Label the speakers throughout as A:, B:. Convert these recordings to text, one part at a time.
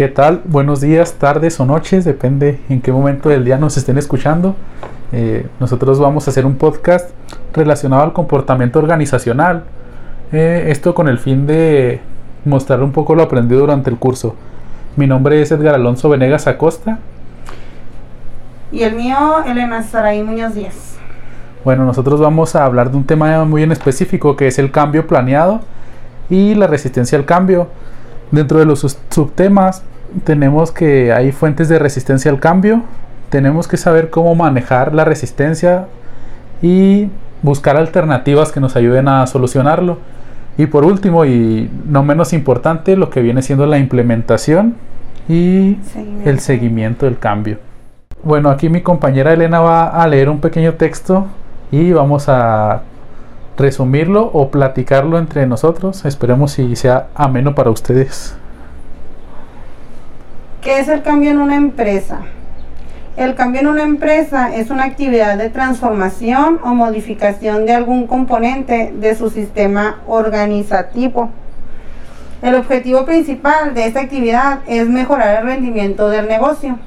A: ¿Qué tal? Buenos días, tardes o noches, depende en qué momento del día nos estén escuchando. Eh, nosotros vamos a hacer un podcast relacionado al comportamiento organizacional. Eh, esto con el fin de mostrar un poco lo aprendido durante el curso. Mi nombre es Edgar Alonso Venegas Acosta.
B: Y el mío, Elena Saraí Muñoz Díaz.
A: Bueno, nosotros vamos a hablar de un tema muy en específico que es el cambio planeado y la resistencia al cambio. Dentro de los subtemas tenemos que hay fuentes de resistencia al cambio, tenemos que saber cómo manejar la resistencia y buscar alternativas que nos ayuden a solucionarlo. Y por último, y no menos importante, lo que viene siendo la implementación y el seguimiento del cambio. Bueno, aquí mi compañera Elena va a leer un pequeño texto y vamos a resumirlo o platicarlo entre nosotros. Esperemos si sea ameno para ustedes.
B: ¿Qué es el cambio en una empresa? El cambio en una empresa es una actividad de transformación o modificación de algún componente de su sistema organizativo. El objetivo principal de esta actividad es mejorar el rendimiento del negocio.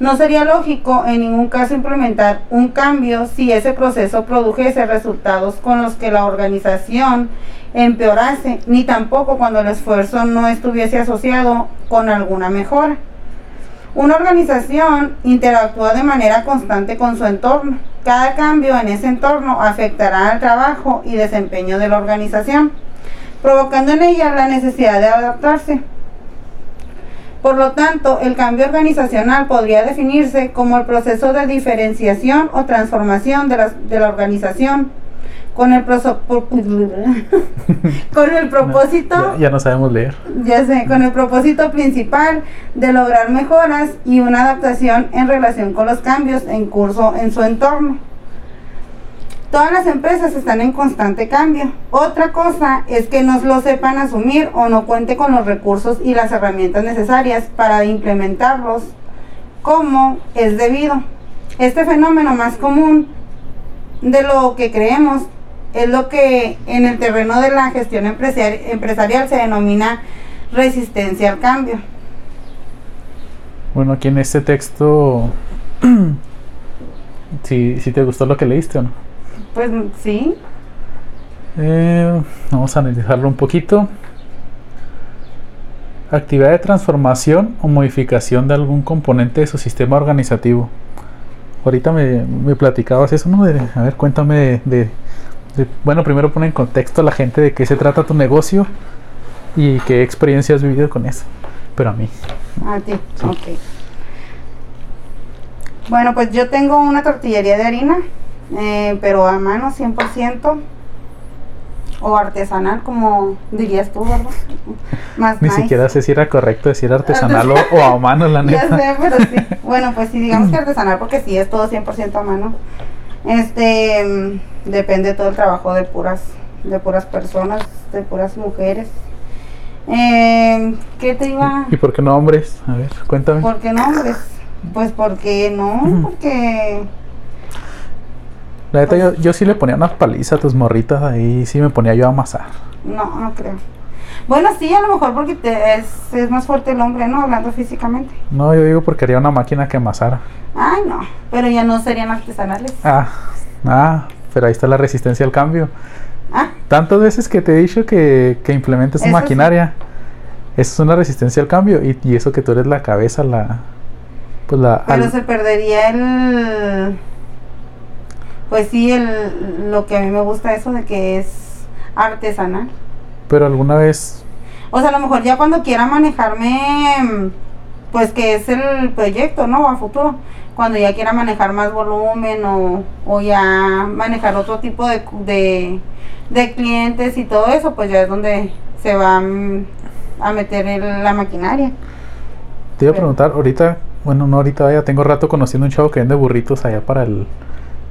B: No sería lógico en ningún caso implementar un cambio si ese proceso produjese resultados con los que la organización empeorase, ni tampoco cuando el esfuerzo no estuviese asociado con alguna mejora. Una organización interactúa de manera constante con su entorno. Cada cambio en ese entorno afectará al trabajo y desempeño de la organización, provocando en ella la necesidad de adaptarse. Por lo tanto, el cambio organizacional podría definirse como el proceso de diferenciación o transformación de la, de la organización con el, con el propósito
A: ya, no sabemos leer
B: ya sé con el propósito principal de lograr mejoras y una adaptación en relación con los cambios en curso en su entorno Todas las empresas están en constante cambio. Otra cosa es que no lo sepan asumir o no cuente con los recursos y las herramientas necesarias para implementarlos como es debido. Este fenómeno más común de lo que creemos es lo que en el terreno de la gestión empresarial se denomina resistencia al cambio.
A: Bueno, aquí en este texto, si, si te gustó lo que leíste o no.
B: Pues sí.
A: Eh, vamos a analizarlo un poquito. Actividad de transformación o modificación de algún componente de su sistema organizativo. Ahorita me, me platicabas eso, ¿no? a ver, cuéntame de, Bueno, primero pone en contexto a la gente de qué se trata tu negocio y qué experiencia has vivido con eso. Pero a mí.
B: A ti, ok. Bueno, pues yo tengo una tortillería de harina eh, pero a mano 100% o artesanal, como dirías tú, ¿verdad?
A: Más Ni siquiera sé si era correcto decir artesanal o, a mano, la neta.
B: Ya sé, pero sí. Bueno, pues sí, digamos que artesanal, porque sí, es todo 100% a mano. Este, mm, depende todo el trabajo de puras, de puras personas, de puras mujeres. Eh, ¿Qué te iba?
A: ¿Y por qué no hombres? A ver, cuéntame.
B: ¿Por qué no hombres? Pues porque no, porque
A: la neta, yo, yo sí le ponía unas palizas a tus morritas ahí, sí me ponía yo a amasar.
B: No, no creo. Bueno, sí, a lo mejor porque te, es, es, más fuerte el hombre, ¿no? Hablando físicamente.
A: No, yo digo porque haría una máquina que amasara.
B: Ay, no, pero ya no serían artesanales.
A: Ah, ah, pero ahí está la resistencia al cambio. Ah. Tantas veces que te he dicho que, que implementes maquinaria. Eso es una resistencia al cambio y, y, eso que tú eres la cabeza, la... Pues la
B: pero se perdería el pues sí, el, lo que a mí me gusta eso de que es artesanal.
A: Pero alguna vez...
B: O sea, a lo mejor ya cuando quiera manejarme, pues que es el proyecto, ¿no? A futuro. Cuando ya quiera manejar más volumen o, o ya manejar otro tipo de, de, de, clientes y todo eso, pues ya es donde se va a meter en la maquinaria.
A: Te iba a preguntar, ahorita, bueno, no ahorita, ya tengo rato conociendo un chavo que vende burritos allá para el,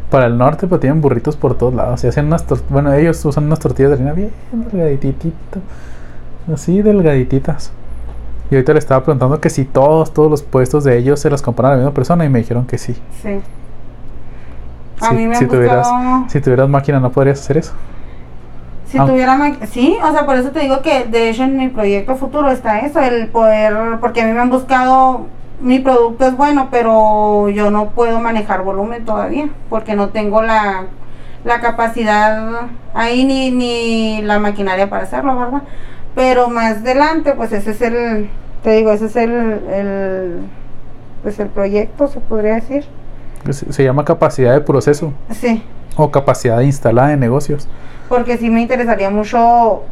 A: para el norte, pero tienen burritos por todos lados. Y hacen unas bueno, ellos usan unas tortillas de harina bien delgadititas. Así delgadititas. Y ahorita le estaba preguntando que si todos, todos los puestos de ellos se las compran a la misma persona y me dijeron que sí.
B: Sí.
A: A mí me si, tuvieras, si tuvieras máquina, ¿no podrías hacer eso?
B: Si
A: Ah.
B: tuviera, ma- sí, o sea, por eso te digo que de hecho en mi proyecto futuro está eso, el poder, porque a mí me han buscado, mi producto es bueno, pero yo no puedo manejar volumen todavía, porque no tengo la, la capacidad ahí ni, ni la maquinaria para hacerlo, ¿verdad? Pero más adelante, pues ese es el, te digo, ese es el, el pues el proyecto, se podría decir.
A: Se, llama capacidad de proceso
B: Sí,
A: o capacidad instalada de negocios.
B: porque sí me interesaría mucho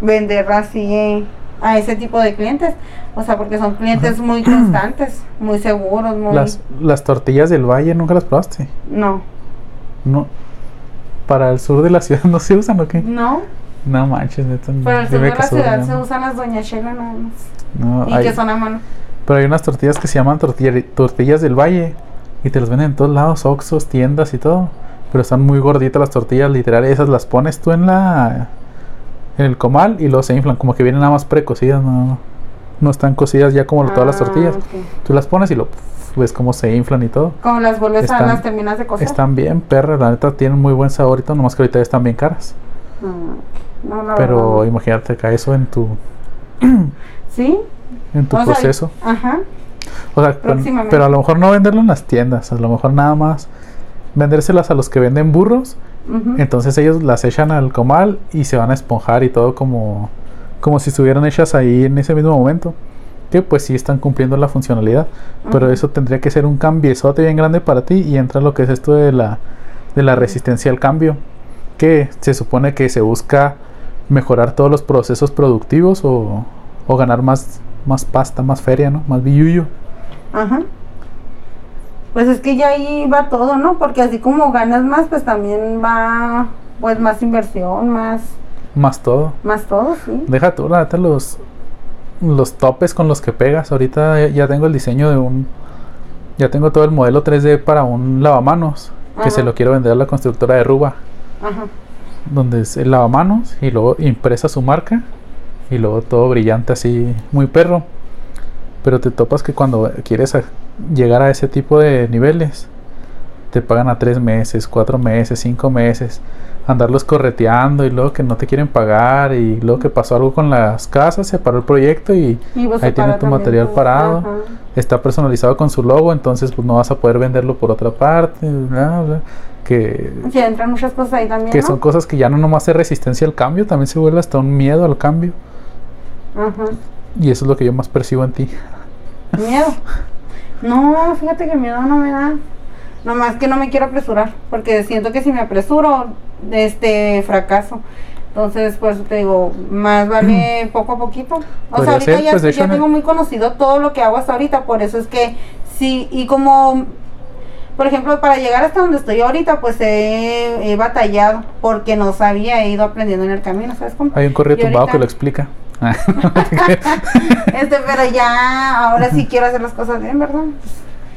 B: vender así a ese tipo de clientes. O sea, porque son clientes muy constantes, muy seguros, muy...
A: Las, las tortillas del valle, ¿nunca las probaste?
B: No,
A: No. Para el sur de la ciudad no se usan o qué?
B: no.
A: No manches, neta.
B: Para el sur de la ciudad se usan las doña Chela nada más.
A: No,
B: y
A: hay-
B: que son a mano.
A: Pero hay unas tortillas que se llaman tortilla- tortillas del valle y te las venden en todos lados, oxos, tiendas y todo. Pero están muy gorditas las tortillas, literal. Esas las pones tú en la en el comal y luego se inflan, como que vienen nada más precocidas, no, no están cocidas ya como todas las
B: Ah,
A: tortillas.
B: ok.
A: Tú las pones y lo ves cómo se inflan y todo.
B: Como las vuelves
A: Están-
B: a las terminas de cocer.
A: Están bien perras, la neta tienen muy buen sabor y todo, nomás que ahorita están bien caras.
B: Mm, no, la
A: Pero
B: verdad
A: imagínate acá eso en tu
B: Sí.
A: en tu
B: o sea,
A: proceso.
B: ajá.
A: O sea, pero, pero a lo mejor no venderlo en las tiendas, a lo mejor nada más vendérselas a los que venden burros. Entonces ellos las echan al comal y se van a esponjar y todo como, como si estuvieran hechas ahí en ese mismo momento. Que pues sí están cumpliendo la funcionalidad. Pero eso tendría que ser un cambiezote bien grande para ti y entra lo que es esto de la, de la resistencia al cambio. Que se supone que se busca mejorar todos los procesos productivos o, o ganar más, más pasta, más feria, ¿no? Más billuyo.
B: Ajá. Pues es que ya ahí va todo, ¿no? Porque así como ganas más, pues también va pues más inversión, más
A: Más todo.
B: más todo, sí.
A: Deja tú, la neta, los, los topes con los que pegas. Ahorita ya- tengo el diseño de un. Ya tengo todo el modelo 3D para un lavamanos. Que se lo quiero vender a la constructora de Ruba.
B: Ajá.
A: Donde es el lavamanos y luego impresa su marca. Y luego todo brillante así, muy perro. Pero te topas que cuando quieres a- llegar a ese tipo de niveles, te pagan a tres meses, cuatro meses, cinco meses. Andarlos correteando y luego que no te quieren pagar. Y luego que pasó algo con las casas, se paró el proyecto y
B: Y pues
A: ahí
B: se
A: tiene
B: para
A: tu material parado.
B: ajá.
A: Está personalizado con su logo, entonces pues no vas a poder venderlo por otra parte. bla, bla, que
B: Sí, entran muchas cosas ahí también,
A: que
B: ¿no?
A: son cosas que ya no nomás es resistencia al cambio, también se vuelve hasta un miedo al cambio.
B: Ajá.
A: Y eso es lo que yo más percibo en ti.
B: Miedo. No, fíjate que miedo no me da. Nomás que no me quiero apresurar, porque siento que si me apresuro, este fracaso. Entonces, por eso te digo, más vale poco a poquito. O sea, ahorita
A: ser,
B: ya,
A: pues,
B: ya tengo muy conocido todo lo que hago hasta ahorita, por eso es que sí, y como, por ejemplo, para llegar hasta donde estoy ahorita, pues he, he batallado, porque no sabía, he ido aprendiendo en el camino, ¿sabes cómo?
A: Hay un correo tumbado que lo explica.
B: Este, pero ya, ahora sí quiero hacer las cosas bien, ¿verdad?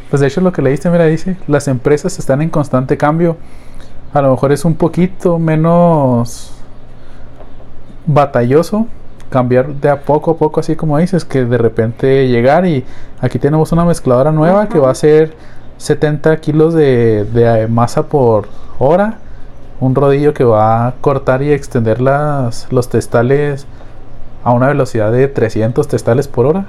A: Pues de hecho lo que leíste, mira, dice, las empresas están en constante cambio. A lo mejor es un poquito menos batalloso cambiar de a poco a poco, así como dices, que de repente llegar y aquí tenemos una mezcladora nueva que va a ser 70 kilos de, de masa por hora, un rodillo que va a cortar y extender las, los testales a una velocidad de 300 testales por hora.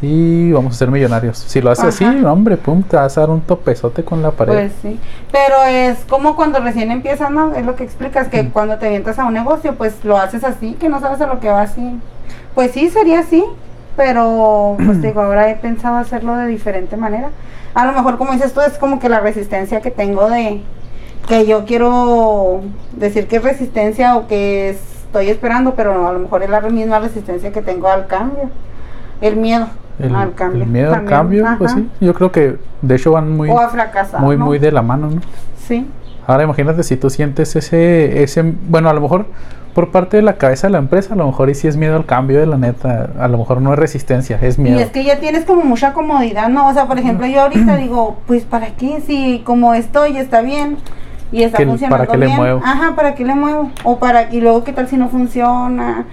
A: Y vamos a ser millonarios. Si lo haces así, hombre, pum, te vas a dar un topezote con la pared.
B: Pues sí, pero es como cuando recién empiezas, ¿no? Es lo que explicas, que
A: Mm.
B: cuando te avientas a un negocio, pues lo haces así, que no sabes a lo que va así. Pues sí, sería así, pero pues digo, ahora he pensado hacerlo de diferente manera. A lo mejor, como dices tú, es como que la resistencia que tengo de que yo quiero decir que es resistencia o que estoy esperando, pero a lo mejor es la misma resistencia que tengo al cambio, el miedo
A: el,
B: al cambio.
A: el miedo al cambio, pues sí. Yo creo que de hecho van muy,
B: o a fracasar.
A: muy,
B: ¿no?
A: muy de la mano, ¿no?
B: Sí.
A: Ahora imagínate si tú sientes ese, ese, bueno, a lo mejor por parte de la cabeza de la empresa, a lo mejor y si es miedo al cambio de la neta, a lo mejor no es resistencia, es miedo.
B: Y es que ya tienes como mucha comodidad, ¿no? O sea, por ejemplo, yo ahorita digo, pues ¿para qué? Si como estoy está bien y está funcionando
A: ¿para qué le
B: bien.
A: muevo?
B: Ajá, ¿para qué le muevo? O para y luego qué tal si no funciona.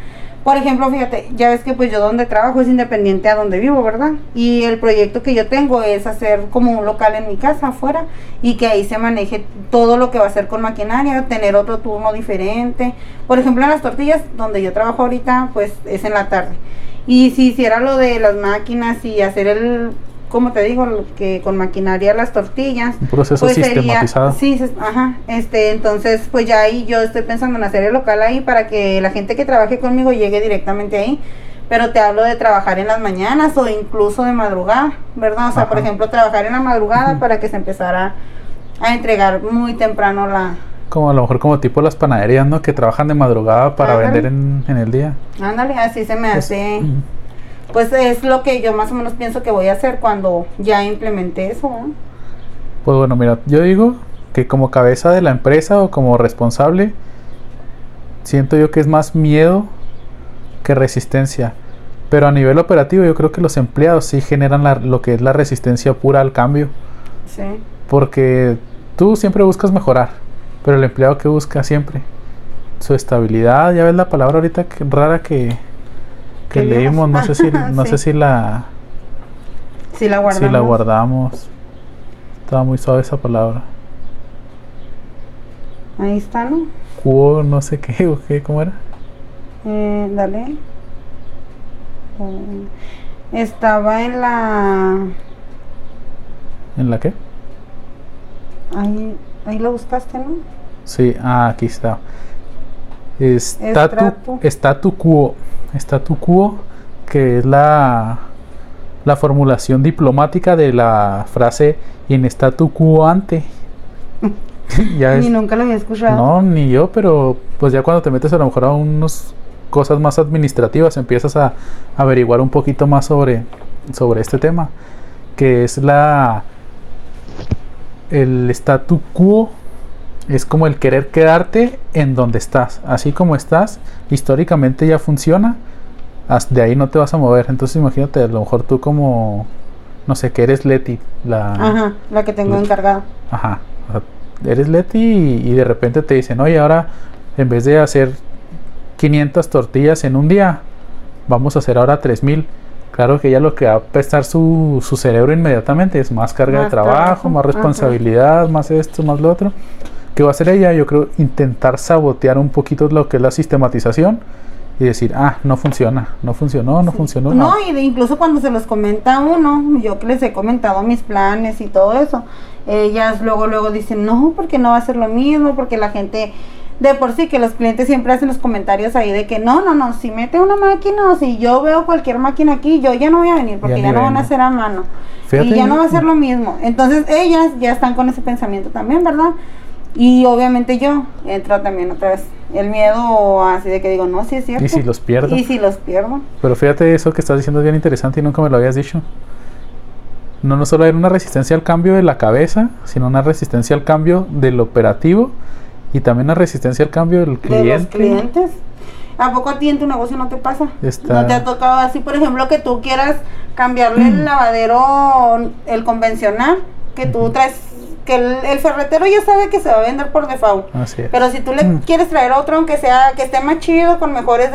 B: Por ejemplo, fíjate, ya ves que pues yo donde trabajo es independiente a donde vivo, ¿verdad? Y el proyecto que yo tengo es hacer como un local en mi casa afuera y que ahí se maneje todo lo que va a hacer con maquinaria, tener otro turno diferente. Por ejemplo, en las tortillas, donde yo trabajo ahorita, pues es en la tarde. Y si hiciera lo de las máquinas y hacer el como te digo, que con maquinaria las tortillas.
A: Un proceso
B: pues
A: sistematizado.
B: sí, ajá. Este, entonces, pues ya ahí yo estoy pensando en hacer el local ahí para que la gente que trabaje conmigo llegue directamente ahí. Pero te hablo de trabajar en las mañanas o incluso de madrugada, ¿verdad? O sea, por ejemplo, trabajar en la madrugada para que se empezara a entregar muy temprano la,
A: como a lo mejor como tipo las panaderías, ¿no? Que trabajan de madrugada para vender en, en, el día.
B: Ándale, así se me hace pues es lo que yo más o menos pienso que voy a hacer cuando ya implemente eso.
A: Pues bueno, mira, yo digo que como cabeza de la empresa o como responsable, siento yo que es más miedo que resistencia. Pero a nivel operativo yo creo que los empleados sí generan lo que es la resistencia pura al cambio.
B: Sí.
A: Porque tú siempre buscas mejorar, pero el empleado que busca siempre su estabilidad, ya ves la palabra ahorita que, rara que, que leímos, no sé si, no sé si la
B: si la guardamos.
A: Si la guardamos. Estaba muy suave esa palabra.
B: Ahí está, ¿no?
A: Cuo, no sé qué, o qué, ¿cómo era?
B: Eh, dale. Eh, estaba en la.
A: ¿En la qué?
B: Ahí, ahí lo buscaste, ¿no?
A: Sí, ah, aquí está. Quo statu quo, que es la, la formulación diplomática de la frase in statu quo ante.
B: ni nunca lo había escuchado.
A: No, ni yo, pero pues ya cuando te metes a lo mejor a unas cosas más administrativas empiezas a averiguar un poquito más sobre, sobre este tema, que es la el statu quo es como el querer quedarte en donde estás, así como estás, históricamente ya funciona, de ahí no te vas a mover. Entonces imagínate, a lo mejor tú como, no sé, que eres Leti,
B: la, Ajá, la que tengo encargada.
A: Ajá, eres Leti y, de repente te dicen, oye, ahora en vez de hacer 500 tortillas en un día, vamos a hacer ahora 3000. Claro que ya lo que va a prestar su, su cerebro inmediatamente es más carga de trabajo, más responsabilidad, más esto, más lo otro. ¿Qué va a hacer ella? Yo creo intentar sabotear un poquito lo que es la sistematización y decir, ah, no funciona, no funcionó, no funcionó.
B: No, y de incluso cuando se los comenta uno, yo que les he comentado mis planes y todo eso, ellas luego, luego dicen, no, porque no va a ser lo mismo, porque la gente, de por sí que los clientes siempre hacen los comentarios ahí de que no, no, no, si mete una máquina o si yo veo cualquier máquina aquí, yo ya no voy a venir porque ya, no van a hacer a mano. y ya no va a ser lo mismo. Entonces ellas ya están con ese pensamiento también, ¿verdad? Y obviamente yo entra también otra vez el miedo así de que digo, no, sí es cierto.
A: ¿Y si los pierdo?
B: ¿Y si los pierdo?
A: Pero fíjate, eso que estás diciendo es bien interesante y nunca me lo habías dicho. No, no solo hay una resistencia al cambio de la cabeza, sino una resistencia al cambio del operativo y también una resistencia al cambio del cliente.
B: ¿De los clientes? ¿A poco a ti en tu negocio no te pasa? ¿No te ha tocado así, por ejemplo, que tú quieras cambiarle el lavadero, el convencional, que tú traes que el, ferretero ya sabe que se va a vender por default. Pero si tú le mm. quieres traer otro, aunque sea que esté más chido, con mejores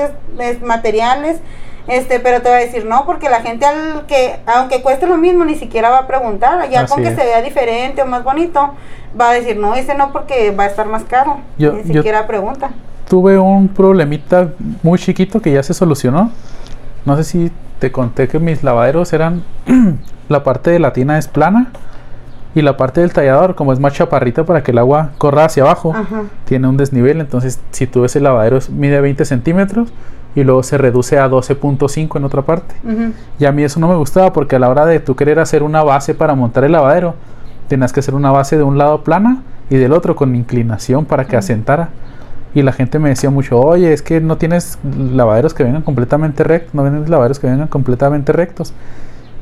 B: materiales, este, pero te va a decir no, porque la gente al que, aunque cueste lo mismo, ni siquiera va a preguntar, ya con que se vea diferente o más bonito, va a decir no, ese no porque va a estar más caro. ni siquiera pregunta.
A: Tuve un problemita muy chiquito que ya se solucionó. No sé si te conté que mis lavaderos eran la parte de la tina es plana y la parte del tallador, como es más chaparrita para que el agua corra hacia abajo, tiene un desnivel. Entonces, si tú ves el lavadero, mide 20 centímetros y luego se reduce a 12.5 en otra parte. Y a mí eso no me gustaba porque a la hora de tú querer hacer una base para montar el lavadero, tenías que hacer una base de un lado plana y del otro con inclinación para que asentara. Y la gente me decía mucho, oye, es que no tienes lavaderos que vengan completamente rectos, no tienes lavaderos que vengan completamente rectos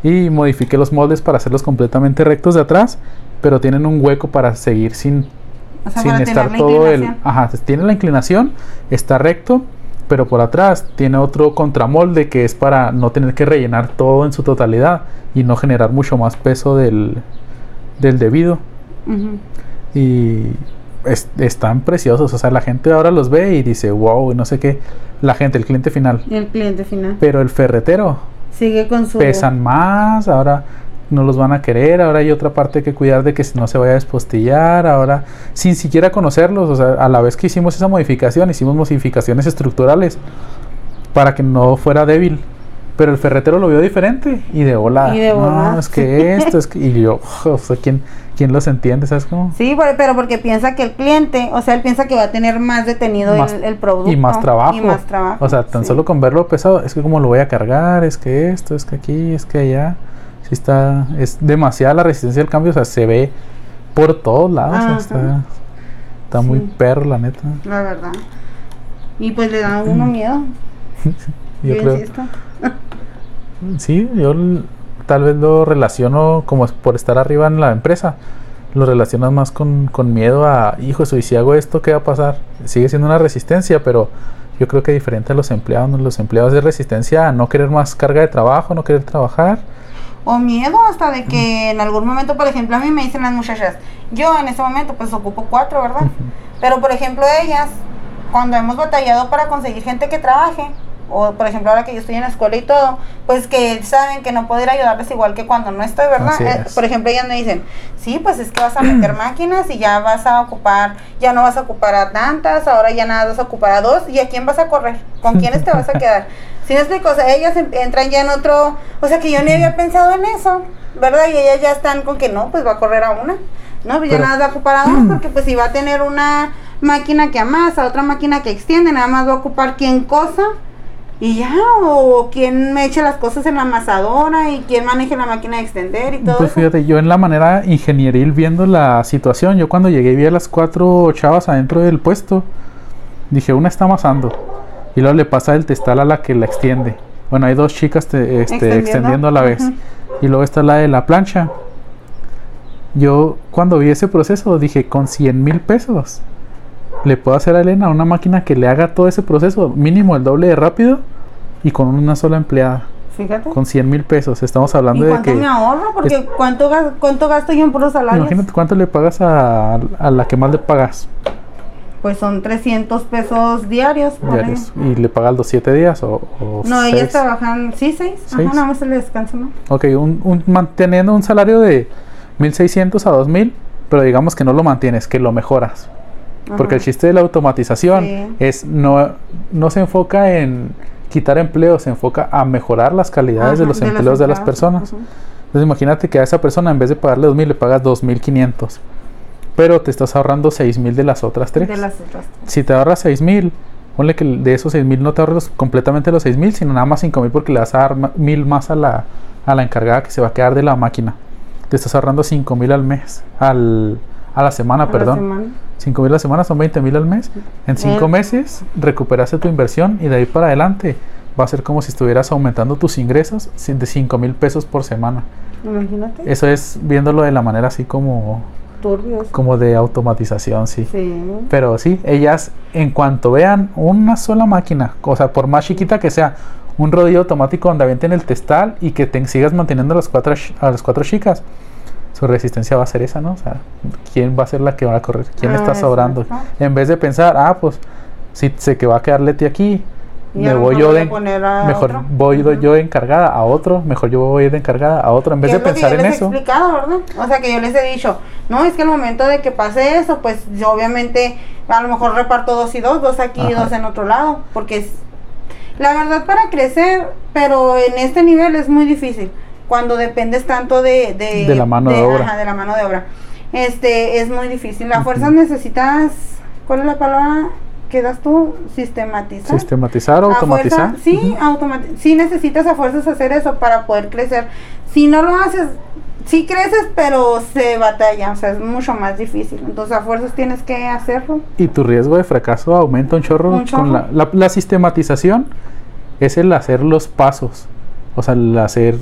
A: y modifiqué los moldes para hacerlos completamente rectos de atrás, pero tienen un hueco para seguir sin, sin estar todo el... Ajá, tiene la inclinación, está recto, pero por atrás tiene otro contramolde que es para no tener que rellenar todo en su totalidad y no generar mucho más peso del, del debido. Y es- están preciosos. O sea, la gente ahora los ve y dice, wow, y no sé qué. La gente, el cliente final.
B: El cliente final.
A: Pero el ferretero
B: Sigue con su.
A: pesan más, ahora no los van a querer, ahora hay otra parte que cuidar de que no se vaya a despostillar, ahora sin siquiera conocerlos, o sea, a la vez que hicimos esa modificación, hicimos modificaciones estructurales para que no fuera débil. Pero el ferretero lo vio diferente y de hola.
B: Y de
A: no, es que esto, es que. Y yo, o sea, ¿quién, quién los entiende? ¿Sabes cómo?
B: Sí, pero porque piensa que el cliente, o sea, él piensa que va a tener más detenido
A: Más-
B: el, el producto.
A: Y más trabajo.
B: Y más trabajo.
A: O sea, tan
B: sí.
A: solo con verlo pesado, es que como lo voy a cargar, es que esto, es que aquí, es que allá. Sí está, es demasiada la resistencia al cambio, o sea, se ve por todos lados.
B: Ajá.
A: está está muy perro, la neta.
B: La verdad. Y pues le da a uno miedo.
A: Yo
B: yo
A: creo, sí, yo tal vez lo relaciono como es por estar arriba en la empresa. Lo relacionas más con, con miedo a, hijo, eso, y si hago esto, ¿qué va a pasar? Sigue siendo una resistencia, pero yo creo que diferente a los empleados, los empleados de resistencia a no querer más carga de trabajo, no querer trabajar.
B: O miedo hasta de que en algún momento, por ejemplo, a mí me dicen las muchachas, yo en este momento pues ocupo cuatro, ¿verdad? Pero por ejemplo ellas, cuando hemos batallado para conseguir gente que trabaje, o por ejemplo ahora que yo estoy en la escuela y todo, pues que saben que no puedo ir a ayudarles igual que cuando no estoy, ¿verdad? Eh, por ejemplo ellas me dicen, sí, pues es que vas a meter máquinas y ya vas a ocupar, ya no vas a ocupar a tantas, ahora ya nada vas a ocupar a dos, ¿y a quién vas a correr? ¿Con quiénes te vas a quedar? Si me explico, o sea, ellas en- entran ya en otro, o sea que yo ni había pensado en eso, ¿verdad? Y ellas ya están con que no, pues va a correr a una. No, pues ya nada va a ocupar a dos, porque pues si va a tener una máquina que amasa, otra máquina que extiende, nada más va a ocupar quién cosa y ya, o quién me eche las cosas en la amasadora y quién maneje la máquina de extender y todo
A: Pues
B: eso.
A: fíjate, yo en la manera ingenieril viendo la situación, yo cuando llegué vi a las cuatro chavas adentro del puesto, dije, una está amasando. Y luego le pasa el testal a la que la extiende. Bueno, hay dos chicas te- este,
B: Extendiendo.
A: a la vez. Y luego está la de la plancha. Yo cuando vi ese proceso dije, con 100 mil pesos, le puedo hacer a Elena una máquina que le haga todo ese proceso, mínimo el doble de rápido y con una sola empleada.
B: Fíjate.
A: Con 100 mil pesos. Estamos
B: ¿Y
A: hablando de
B: cuánto
A: que...
B: me ahorro? Porque ¿cuánto, ¿cuánto gasto yo en puros salarios?
A: Imagínate cuánto le pagas a, a la que más le pagas
B: Pues son 300 pesos diarios.
A: diarios y le pagas los 7 días o, o
B: No, ellas
A: seis.
B: trabajan, sí, seis.
A: Seis.
B: Ajá, nada más se le descansa, ¿no?
A: Ok, un, un- manteniendo un salario de 1600 a 2000, pero digamos que no lo mantienes, que lo mejoras. Porque el chiste de la automatización
B: Sí.
A: es no, no se enfoca en quitar empleos, se enfoca a mejorar las calidades de los empleos de las personas. Entonces imagínate que a esa persona en vez de pagarle 2000 le pagas 2500. Pero te estás ahorrando 6000 de las otras tres.
B: De las otras.
A: Si te ahorras 6000, ponle que de esos 6000 no te ahorras completamente los 6000, sino nada más 5000 porque le vas a dar ma- 1000 más a la, a la encargada que se va a quedar de la máquina. Te estás ahorrando 5000 al mes, al, a la semana,
B: A la
A: perdón.
B: semana.
A: 5 mil a la semana son 20 mil al mes. En 5
B: Eh.
A: meses recuperaste tu inversión y de ahí para adelante va a ser como si estuvieras aumentando tus ingresos de 5 mil pesos por semana.
B: Imagínate.
A: Eso es viéndolo de la manera así como,
B: Turbios.
A: como de automatización, sí.
B: Sí.
A: Pero sí, ellas en cuanto vean una sola máquina, o sea, por más chiquita que sea, un rodillo automático donde avienten el testal y que te sigas manteniendo a las cuatro, a las cuatro chicas, su resistencia va a ser esa, ¿no? O sea, ¿quién va a ser la que va a correr? ¿Quién
B: Ah,
A: está sobrando?
B: exacto.
A: En vez de pensar, ah, pues, si sé que va a quedar Leti aquí, me voy yo de, mejor
B: otro.
A: voy yo encargada a otro, mejor yo voy de encargada a otro, en vez de pensar
B: yo
A: en
B: les he
A: eso.
B: explicado, ¿verdad? O sea, que yo les he dicho, no, es que el momento de que pase eso, pues yo obviamente a lo mejor reparto dos y dos, dos aquí y dos en otro lado, porque es la verdad para crecer, pero en este nivel es muy difícil cuando dependes tanto de de,
A: De la mano de obra.
B: ajá, de la mano de obra. Este es muy difícil. La fuerza
A: Ujú.
B: necesitas, ¿cuál es la palabra que das tú? Sistematizar.
A: Sistematizar, automatizar.
B: fuerza, sí, automati- sí necesitas a fuerzas hacer eso para poder crecer. Si no lo haces, sí creces, pero se batalla, o sea, es mucho más difícil. Entonces a fuerzas tienes que hacerlo.
A: Y tu riesgo de fracaso aumenta un chorro,
B: Un chorro.
A: con la, la- la sistematización es el hacer los pasos o sea el hacer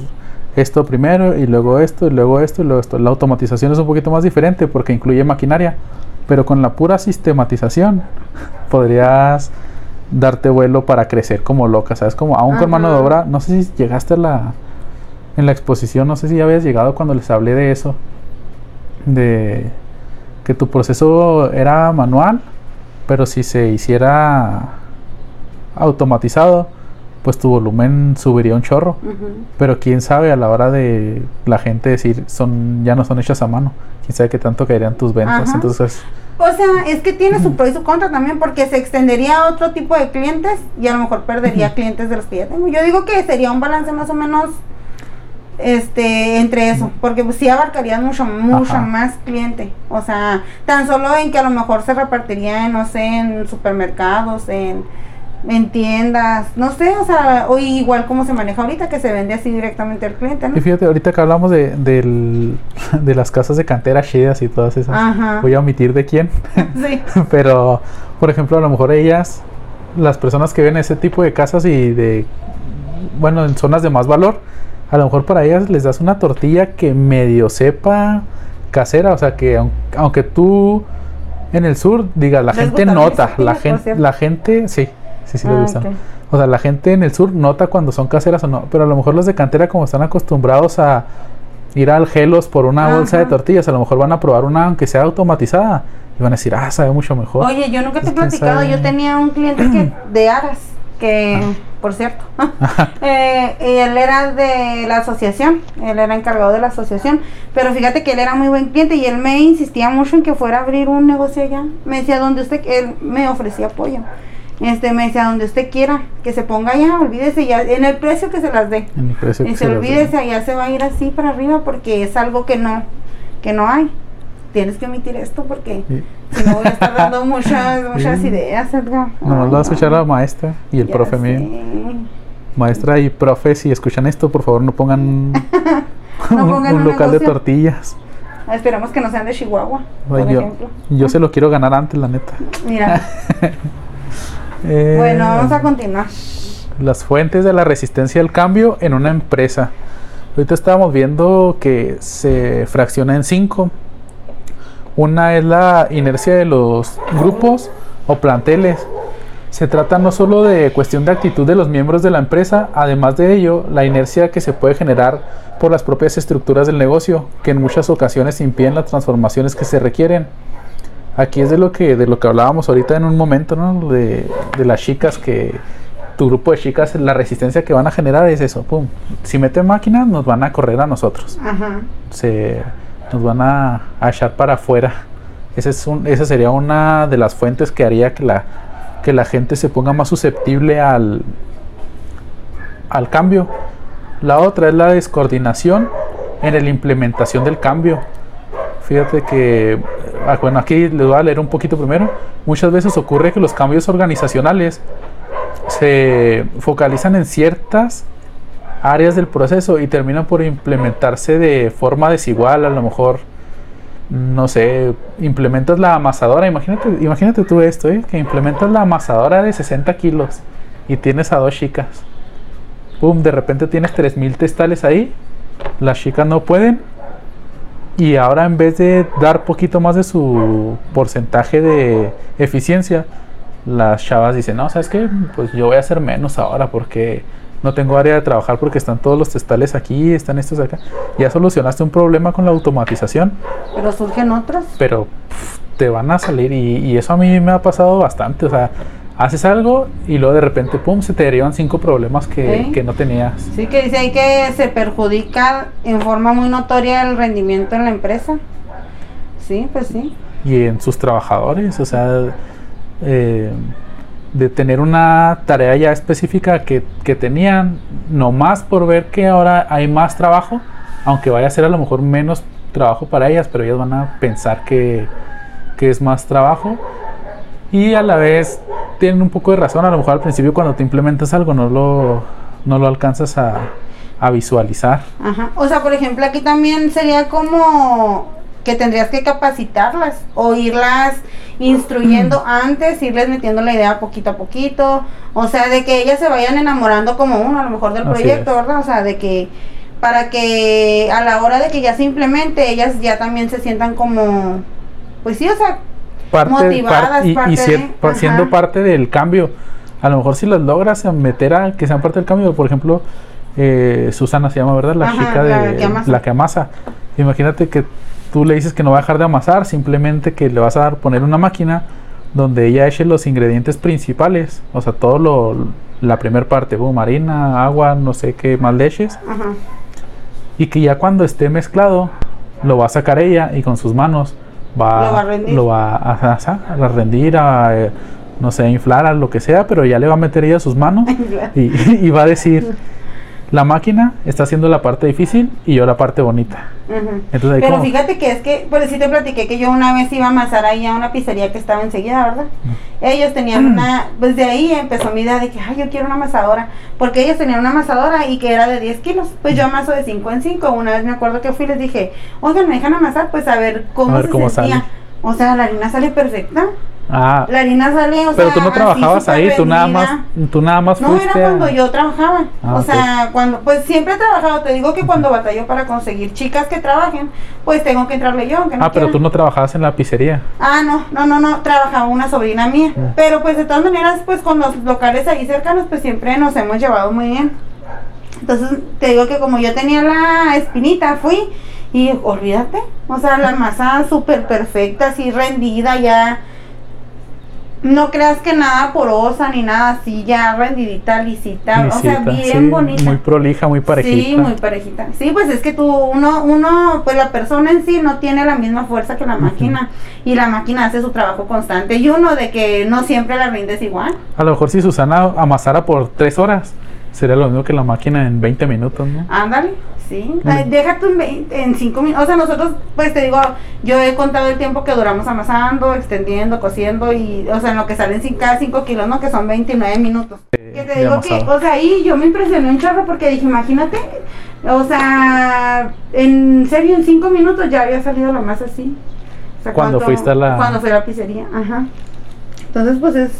A: esto primero y luego esto y luego esto y luego esto. La automatización es un poquito más diferente porque incluye maquinaria pero con la pura sistematización podrías darte vuelo para crecer como loca sabes como aún con mano de obra. No sé si llegaste a la en la exposición no sé si ya habías llegado cuando les hablé de eso de que tu proceso era manual, pero si se hiciera automatizado, pues tu volumen subiría un chorro. Pero quién sabe a la hora de la gente decir, son ya no son hechas a mano. Quién sabe qué tanto caerían tus ventas. Entonces,
B: o sea, es que tiene su pro y su contra también porque se extendería a otro tipo de clientes y a lo mejor perdería clientes de los que ya tengo. Yo digo que sería un balance más o menos este entre eso, porque pues sí abarcaría mucho mucho más cliente, o sea, tan solo en que a lo mejor se repartiría, no sé, en supermercados, en en tiendas, no sé, o sea, o igual como se maneja ahorita, que se vende así directamente al cliente, ¿no?
A: Y fíjate, ahorita que hablamos de, de las casas de cantera chidas y todas esas, voy a omitir de quién, sí. pero, por ejemplo, a lo mejor ellas, las personas que ven ese tipo de casas y de, bueno, en zonas de más valor, a lo mejor para ellas les das una tortilla que medio sepa casera, o sea, que aunque, tú en el sur digas, la gente nota, la gente, la gente, sí, sí, sí, ah, O sea, la gente en el sur nota cuando son caseras o no, pero a lo mejor los de cantera como están acostumbrados a ir al gelos por una bolsa de tortillas, a lo mejor van a probar una aunque sea automatizada y van a decir, ah, sabe mucho mejor.
B: Oye, yo nunca te he platicado, yo tenía un cliente que de aras que por cierto, eh, y él era de la asociación, él era encargado de la asociación, pero fíjate que él era muy buen cliente y él me insistía mucho en que fuera a abrir un negocio allá. Me decía, donde usted, él me ofrecía apoyo. Este, me decía, donde usted quiera, que se ponga allá, olvídese ya, en el precio que se las dé. y se olvídese, allá se va a ir así para arriba porque es algo que no, que no hay. Tienes que omitir esto porque si no voy a estar dando muchas, muchas ideas, Edgar.
A: No, lo va a escuchar la maestra y el profe mío. Maestra y profe, si escuchan esto, por favor no pongan, un, local de tortillas.
B: Esperamos que no sean de Chihuahua,
A: por yo, ejemplo. Yo se lo quiero ganar antes, la neta.
B: Mira. Eh, bueno, vamos a continuar.
A: Las fuentes de la resistencia al cambio en una empresa. Ahorita estábamos viendo que se fracciona en cinco. Una es la inercia de los grupos o planteles. Se trata no solo de cuestión de actitud de los miembros de la empresa, además de ello, la inercia que se puede generar por las propias estructuras del negocio, que en muchas ocasiones impiden las transformaciones que se requieren. Aquí es de lo que, de lo que hablábamos ahorita en un momento, ¿no? De, de las chicas que tu grupo de chicas, la resistencia que van a generar es eso, pum. Si meten máquinas, nos van a correr a nosotros. Ajá. Se nos van a, echar para afuera. Ese es un, esa sería una de las fuentes que haría que la, que la gente se ponga más susceptible al, al cambio. La otra es la descoordinación en la implementación del cambio. Fíjate que, bueno, aquí les voy a leer un poquito primero. Muchas veces ocurre que los cambios organizacionales se focalizan en ciertas áreas del proceso y terminan por implementarse de forma desigual, a lo mejor, no sé, implementas la amasadora, imagínate, imagínate tú esto, ¿eh? que implementas la amasadora de 60 kilos y tienes a dos chicas. Pum, de repente tienes 3000 testales ahí, las chicas no pueden y ahora en vez de dar poquito más de su porcentaje de eficiencia, las chavas dicen, no, ¿sabes qué? Pues yo voy a hacer menos ahora porque no tengo área de trabajar porque están todos los testales aquí, están estos acá. Ya solucionaste un problema con la automatización.
B: Pero surgen otros.
A: Pero te van a salir y, eso a mí me ha pasado bastante. O sea, haces algo y luego de repente, pum, se te derivan cinco problemas que, que no tenías.
B: Sí, que dice ahí que se perjudica en forma muy notoria el rendimiento en la empresa. Sí, pues sí.
A: Y en sus trabajadores, o sea... Eh, de tener una tarea ya específica que, que tenían, más por ver que ahora hay más trabajo, aunque vaya a ser a lo mejor menos trabajo para ellas, pero ellas van a pensar que, que es más trabajo. Y a la vez tienen un poco de razón, a lo mejor al principio cuando te implementas algo no lo, no lo alcanzas a, a visualizar.
B: Ajá. O sea, por ejemplo, aquí también sería como que tendrías que capacitarlas o irlas instruyendo antes, irles metiendo la idea poquito a poquito, o sea, de que ellas se vayan enamorando como uno a lo mejor del proyecto, ¿verdad? O sea, de que para que a la hora de que ya se implemente, ellas ya también se sientan como, pues sí, o sea,
A: motivadas. y, siendo parte del cambio, a lo mejor si las logras meter a que sean parte del cambio, por ejemplo, eh, Susana se llama, ¿verdad? La chica de la que, la que amasa. Imagínate que tú le dices que no va a dejar de amasar, simplemente que le vas a dar poner una máquina donde ella eche los ingredientes principales, o sea, todo lo la primera parte, boom, harina, agua, no sé qué más leches,
B: Ajá.
A: y que ya cuando esté mezclado lo va a sacar ella y con sus manos va,
B: Lo va a rendir.
A: lo va a, a- a rendir, a, eh, no sé, a inflar, a lo que sea, pero ya le va a meter ella sus manos y, y va a decir, la máquina está haciendo la parte difícil y yo la parte bonita. Entonces
B: Pero fíjate que es que, pues sí te platiqué que yo una vez iba a amasar ahí a una pizzería que estaba enseguida, ¿verdad? Ellos tenían una, pues de ahí empezó mi idea de que, ay, yo quiero una amasadora, porque ellos tenían una amasadora y que era de 10 kilos, pues yo amaso de 5 en 5, una vez me acuerdo que fui y les dije, oigan, me dejan amasar, pues a ver cómo
A: A ver
B: se
A: cómo
B: sentía.
A: sale.
B: O sea, la harina sale perfecta,
A: Ah,
B: la harina sale, o
A: pero
B: sea,
A: tú no trabajabas ahí, tú nada más, tú nada más
B: No, era
A: a-
B: cuando yo trabajaba.
A: Ah,
B: o sea, cuando, pues siempre he trabajado. Te digo que cuando batallo para conseguir chicas que trabajen, pues tengo que entrarle yo. aunque no
A: Ah, pero
B: quiera.
A: tú no trabajabas en la pizzería.
B: Ah, no, no, no, no, trabajaba una sobrina mía.
A: Mm.
B: Pero pues de todas maneras, pues con los locales ahí cercanos, pues siempre nos hemos llevado muy bien. Entonces, te digo que como yo tenía la espinita, fui y olvídate. O sea, la masa súper perfecta, así rendida, ya. No creas que nada porosa ni nada así, ya rendidita, lisita. o sea, bien
A: sí,
B: bonita.
A: Muy prolija, muy parejita.
B: Sí, muy parejita. Sí, pues es que tú, uno, uno, pues la persona en sí no tiene la misma fuerza que la máquina. Y la máquina hace su trabajo constante. Y uno de que no siempre la rindes igual.
A: A lo mejor si Susana amasara por tres horas, sería lo mismo que la máquina en 20 minutos, ¿no?
B: Ándale, sí.
A: Mm.
B: Tú en, veinte- en cinco minutos. O sea, nosotros, pues te digo, yo he contado el tiempo que duramos amasando, extendiendo, cosiendo y, o sea, en lo que salen cada cinco kilos, ¿no? Que son 29 minutos. Que te digo que, o sea, ahí yo me impresioné un chorro porque dije, imagínate, o sea, en serio, en cinco minutos ya había salido lo más así. O sea,
A: Cuando fuiste a la-
B: Cuando fui a la pizzería, ajá. Entonces, pues es,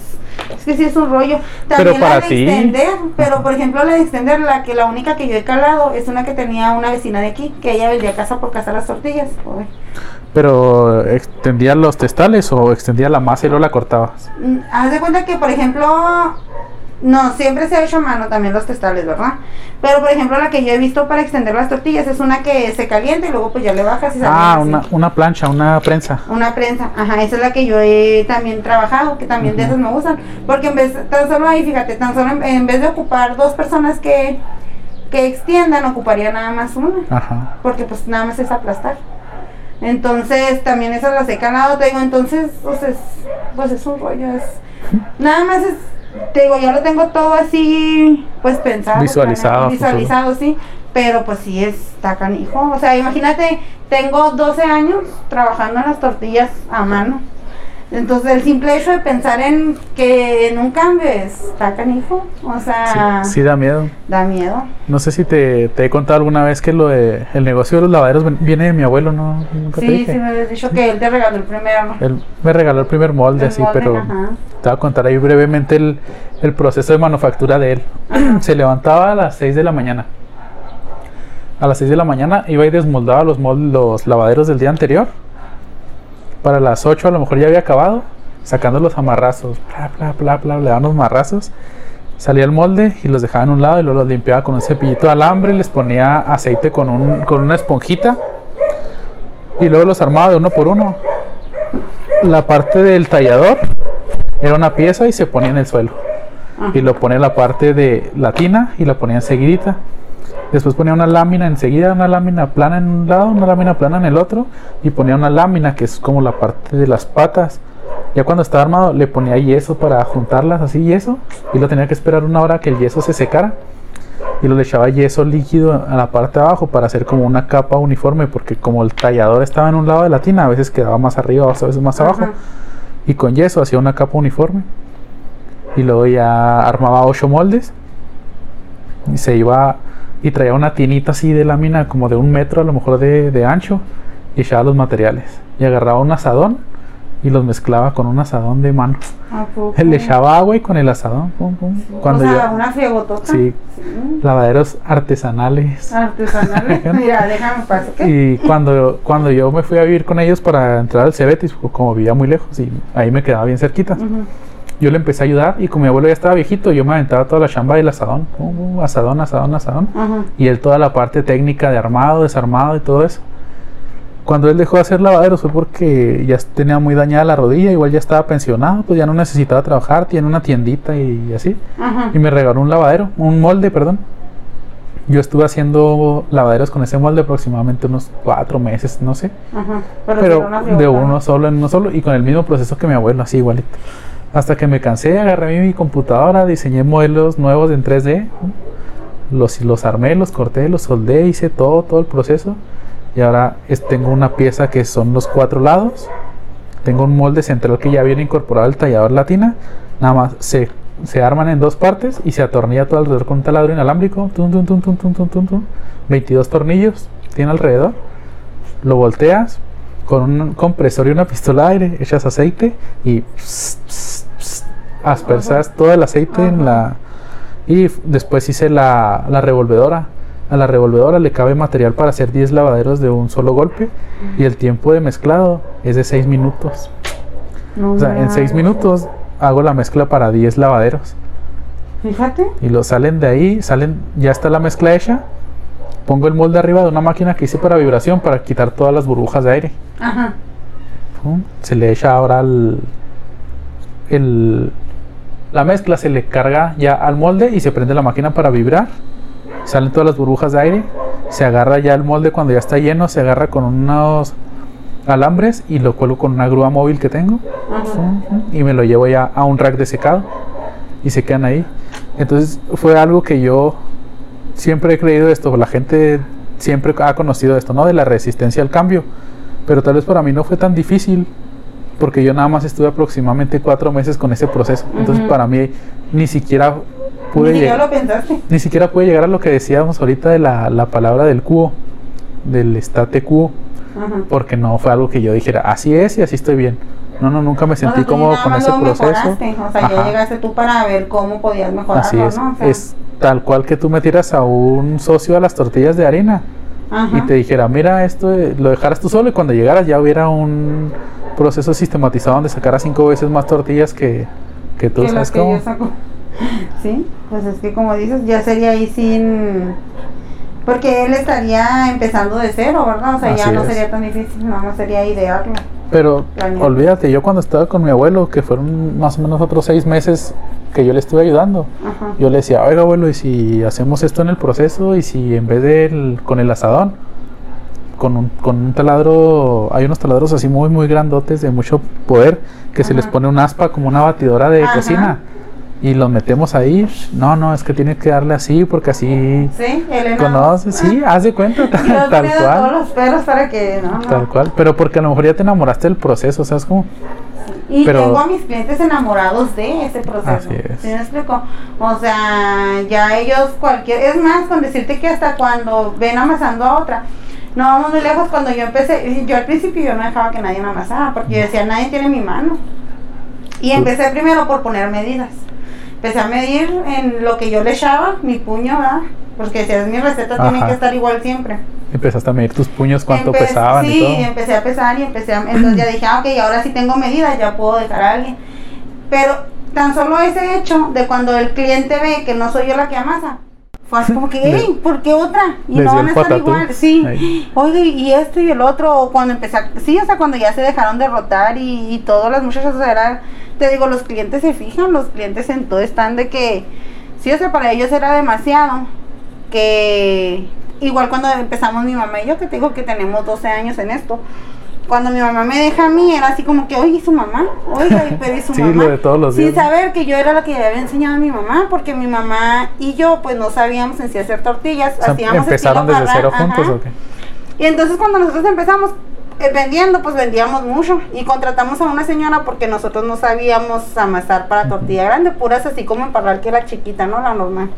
B: es que sí es un rollo.
A: Pero
B: También
A: para
B: la de extender, pero por ejemplo la de extender, la que la única que yo he calado es una que tenía una vecina de aquí, que ella vendía casa por casa las tortillas.
A: Pero extendía los testales o extendía la masa y luego la cortabas.
B: Mm, Haz de cuenta que, por ejemplo, no, siempre se ha hecho a mano también los testales, ¿verdad? Pero, por ejemplo, la que yo he visto para extender las tortillas es una que se calienta y luego pues ya le bajas y sale
A: Ah, una, una plancha, una prensa.
B: Una prensa, ajá, esa es la que yo he también trabajado, que también de esas me gustan, porque en vez, tan solo ahí, fíjate, tan solo en, en vez de ocupar dos personas que, que extiendan, ocuparía nada más una,
A: Ajá.
B: porque pues nada más es aplastar. Entonces, también esas las he calado, te digo, entonces, pues es, pues es un rollo, es, nada más es, te digo, yo lo tengo todo así, pues pensado.
A: Visualizado,
B: Visualizado, sí, pero pues sí está canijo, o sea, imagínate, tengo 12 años trabajando en las tortillas a mano. Entonces el simple hecho de pensar en que en un cambio está canijo, o sea,
A: Sí, sí da miedo.
B: da miedo.
A: No sé si te, te he contado alguna vez que lo de el negocio de los lavaderos viene de mi abuelo, ¿no? Nunca te
B: Sí,
A: dije.
B: sí me habías dicho que él te regaló el primero.
A: Él me regaló el primer molde,
B: El
A: así,
B: molde,
A: pero
B: ajá.
A: te voy a contar ahí brevemente el, el proceso de manufactura de él. Se levantaba a las 6 de la mañana. A las 6 de la mañana iba y desmoldaba los, mol- los lavaderos del día anterior. Para las 8 a lo mejor ya había acabado, sacando los amarrazos. Bla, bla, bla, bla, le daban los marrazos. Salía el molde y los dejaba en un lado y luego los limpiaba con un cepillito de alambre, les ponía aceite con, un, con una esponjita y luego los armaba de uno por uno. La parte del tallador era una pieza y se ponía en el suelo.
B: Ajá.
A: Y lo ponía la parte de la tina y la ponía enseguidita. Después ponía una lámina enseguida, una lámina plana en un lado, una lámina plana en el otro. Y ponía una lámina que es como la parte de las patas. Ya cuando estaba armado le ponía yeso para juntarlas así, yeso. Y lo tenía que esperar una hora que el yeso se secara. Y lo echaba yeso líquido a la parte de abajo para hacer como una capa uniforme. Porque como el tallador estaba en un lado de la tina, a veces quedaba más arriba, a veces más abajo
B: Ajá.
A: y con yeso hacía una capa uniforme y luego ya armaba ocho moldes y se iba y traía una tinita así de lámina como de un metro a lo mejor de, de ancho y echaba los materiales y agarraba un asadón y los mezclaba con un asadón de mano le echaba agua y con el asadón pum, pum. cuando
B: o sea,
A: yo
B: una friegotota.
A: sí
B: Sí.
A: lavaderos artesanales
B: Artesanal. Mira, déjame pasar.
A: y cuando, cuando yo me fui a vivir con ellos para entrar al Cebetis, pues, como vivía muy lejos y ahí me quedaba bien cerquita. Yo le empecé a ayudar y como mi abuelo ya estaba viejito, yo me aventaba toda la chamba del asadón, pum, pum, asadón, asadón, asadón,
B: Ajá.
A: y él toda la parte técnica de armado, desarmado y todo eso. Cuando él dejó de hacer lavaderos fue porque ya tenía muy dañada la rodilla, igual ya estaba pensionado, pues ya no necesitaba trabajar, tiene una tiendita y, así.
B: Ajá.
A: Y me regaló un lavadero, un molde, perdón. Yo estuve haciendo lavaderos con ese molde aproximadamente unos cuatro meses, no sé.
B: Ajá.
A: Pero
B: una
A: de uno solo en uno solo y con el mismo proceso que mi abuelo, así igualito. Hasta que me cansé, agarré mi computadora, diseñé modelos nuevos en 3D, los, armé, los corté, los soldé, hice todo, todo el proceso. Y ahora tengo una pieza que son los cuatro lados. Tengo un molde central que ya viene incorporado al tallador latina. Nada más se, se arman en dos partes y se atornilla todo alrededor con un taladro inalámbrico. Tum, tum, tum. 22 tornillos tiene alrededor. Lo volteas con un compresor y una pistola de aire, echas aceite y pss, pss, pss, aspersas todo el aceite en la... Y después hice la, la revolvedora. A la revolvedora le cabe material para hacer 10 lavaderos de un solo golpe y el tiempo de mezclado es de 6 minutos.
B: No
A: O sea, en 6
B: manches.
A: minutos hago la mezcla para 10 lavaderos.
B: Fíjate.
A: Y lo salen de ahí, salen, ya está la mezcla hecha. Pongo el molde arriba de una máquina que hice para vibración para quitar todas las burbujas de aire.
B: Ajá.
A: Pum, Se le echa ahora el, el- la mezcla, se le carga ya al molde y se prende la máquina para vibrar. Salen todas las burbujas de aire. Se agarra ya el molde cuando ya está lleno, se agarra con unos alambres y lo cuelgo con una grúa móvil que tengo
B: Ajá.
A: y me lo llevo ya a un rack de secado y se quedan ahí. Entonces fue algo que yo siempre he creído esto, la gente siempre ha conocido esto, ¿no? De la resistencia al cambio, pero tal vez para mí no fue tan difícil porque yo nada más estuve aproximadamente cuatro meses con ese proceso. Entonces para mí ni siquiera pude
B: Ni
A: llegar,
B: lo
A: ni siquiera pude llegar a lo que decíamos ahorita de la, la palabra del cubo, del estate
B: Ajá.
A: porque no fue algo que yo dijera, así es y así estoy bien. No, no, nunca me
B: O sea,
A: sentí cómodo
B: nada
A: con
B: más
A: ese
B: lo
A: proceso.
B: O sea, ya
A: Ajá.
B: llegaste tú para ver cómo podías mejorarlo,
A: Así es.
B: ¿no? O sea,
A: Es tal cual que tú metieras a un socio a las tortillas de harina
B: ajá.
A: y te dijera, mira, esto eh, lo dejaras tú solo y cuando llegaras ya hubiera un proceso sistematizado donde sacaras cinco veces más tortillas que, que tú,
B: que
A: ¿sabes cómo?
B: Sí, pues es que como dices, ya sería ahí sin... Porque él estaría empezando de cero, ¿verdad? O sea, ya no
A: es.
B: sería tan difícil, más sería idearlo.
A: Pero
B: Planear.
A: olvídate, yo cuando estaba con mi abuelo, que fueron más o menos otros seis meses que yo le estuve ayudando,
B: Ajá.
A: yo le decía, oiga abuelo, ¿y si hacemos esto en el proceso? ¿Y si en vez de con el asadón, con un, con un taladro, hay unos taladros así muy, muy grandotes de mucho poder, que se les pone un aspa como una batidora de
B: Ajá.
A: cocina? Y los metemos ahí, no, no, es que tiene que darle así porque así
B: Sí,
A: conoces, sí, haz de cuenta,
B: Yo
A: tal, cual.
B: todos los peros para que no, no.
A: Tal cual, pero porque a lo mejor ya te enamoraste del proceso, ¿sabes cómo?
B: Y
A: Pero-
B: tengo a mis clientes enamorados de ese proceso.
A: Así es.
B: ¿Sí me explico? O sea, ya ellos cualquier... Es más, con decirte que hasta cuando ven amasando a otra. No vamos muy lejos cuando yo empecé. Yo al principio yo no dejaba que nadie me amasara porque yo decía, nadie tiene mi mano. Y empecé primero por poner medidas. Empecé a medir en lo que yo le echaba, mi puño, ¿verdad? Porque si es mi receta, tiene
A: Ajá.
B: que estar igual siempre.
A: Empezaste a medir tus puños, cuánto
B: Empe-
A: pesaban
B: sí,
A: y todo.
B: empecé a pesar y empecé a... Entonces ya dije, ah, ok, ahora sí tengo medidas, ya puedo dejar a alguien. Pero tan solo ese hecho de cuando el cliente ve que no soy yo la que amasa, fue así como que, hey, ¿por qué otra? Y no van a estar igual. Sí,
A: Ahí.
B: oye, y esto y el otro, o cuando empecé, a- sí, o sea, cuando ya se dejaron de rotar y, y todas las muchachas, o sea, era- te digo, los clientes se fijan, los clientes en todo están de que, sí, o sea, para ellos era demasiado, que igual cuando empezamos mi mamá y yo, que te digo que tenemos 12 años en esto, cuando mi mamá me deja a mí, era así como que, oye, ¿y su mamá? Oiga, ¿y pero ¿y su
A: Sí,
B: mamá?
A: lo de todos los
B: Sin
A: días, ¿no?
B: saber que yo era la que le había enseñado a mi mamá, porque mi mamá y yo, pues no sabíamos en sí hacer tortillas,
A: O sea,
B: hacíamos
A: ¿Empezaron desde cero
B: parra,
A: juntos
B: ajá.
A: o qué?
B: Y entonces cuando nosotros empezamos eh, vendiendo, pues vendíamos mucho y contratamos a una señora porque nosotros no sabíamos amasar para tortilla grande, puras así como emparrar que la chiquita, ¿no? La normal.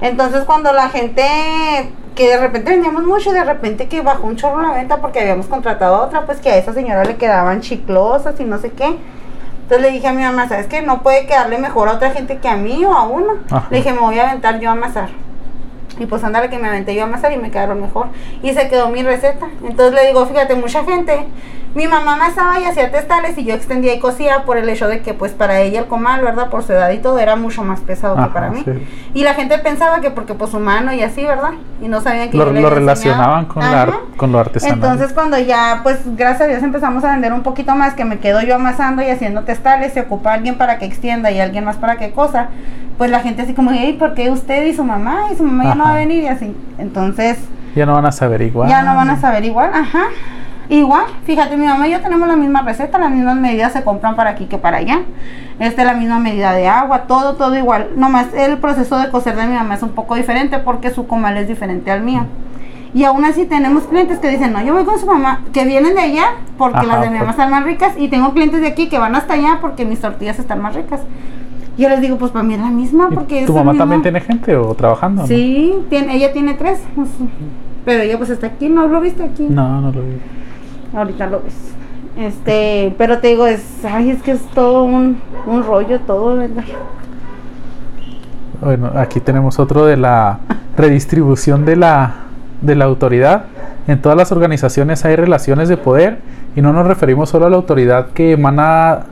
B: Entonces cuando la gente, que de repente vendíamos mucho y de repente que bajó un chorro la venta porque habíamos contratado a otra, pues que a esa señora le quedaban chiclosas y no sé qué. Entonces le dije a mi mamá, ¿sabes qué? No puede quedarle mejor a otra gente que a mí o a uno.
A: Ajá.
B: Le dije, me voy a aventar yo a amasar. Y pues ándale que me aventé yo a amasar y me quedaron mejor. Y se quedó mi receta. Entonces le digo, fíjate, mucha gente Mi mamá amasaba y hacía testales y yo extendía y cosía por el hecho de que pues para ella el comal, ¿verdad? Por su edad y todo era mucho más pesado que para mí.
A: sí.
B: Y la gente pensaba que porque pues humano y así, ¿verdad? Y no sabían que
A: Lo,
B: yo
A: lo relacionaban con, la, con lo artesanal.
B: Entonces cuando ya, pues gracias a Dios empezamos a vender un poquito más, que me quedo yo amasando y haciendo testales, se ocupa alguien para que extienda y alguien más para que cosa, pues la gente así como, hey, ¿por qué usted y su mamá? Y su mamá ya no va a venir y así. Entonces
A: ya no van a saber igual.
B: ya no van a saber igual, ajá. Igual, fíjate, mi mamá y yo tenemos la misma receta, las mismas medidas se compran para aquí que para allá. Este, la misma medida de agua, todo, todo igual. Nomás el proceso de coser de mi mamá es un poco diferente porque su comal es diferente al mío. Y aún así tenemos clientes que dicen, no, yo voy con su mamá, que vienen de allá porque
A: Ajá,
B: las de mi mamá
A: por-
B: están más ricas. Y tengo clientes de aquí que van hasta allá porque mis tortillas están más ricas. Yo les digo, pues para mí es la misma
A: ¿Y
B: porque
A: ¿Tu mamá también tiene gente o trabajando? no?
B: Sí, tiene, ella tiene tres. pues, Pero ella pues está aquí, ¿no lo viste aquí?
A: No, no lo vi.
B: Ahorita lo ves. Este, pero te digo, es, ay, es que es todo un, un rollo, todo, ¿verdad?
A: Bueno, aquí tenemos otro de la redistribución de la, de la autoridad. En todas las organizaciones hay relaciones de poder y no nos referimos solo a la autoridad que emana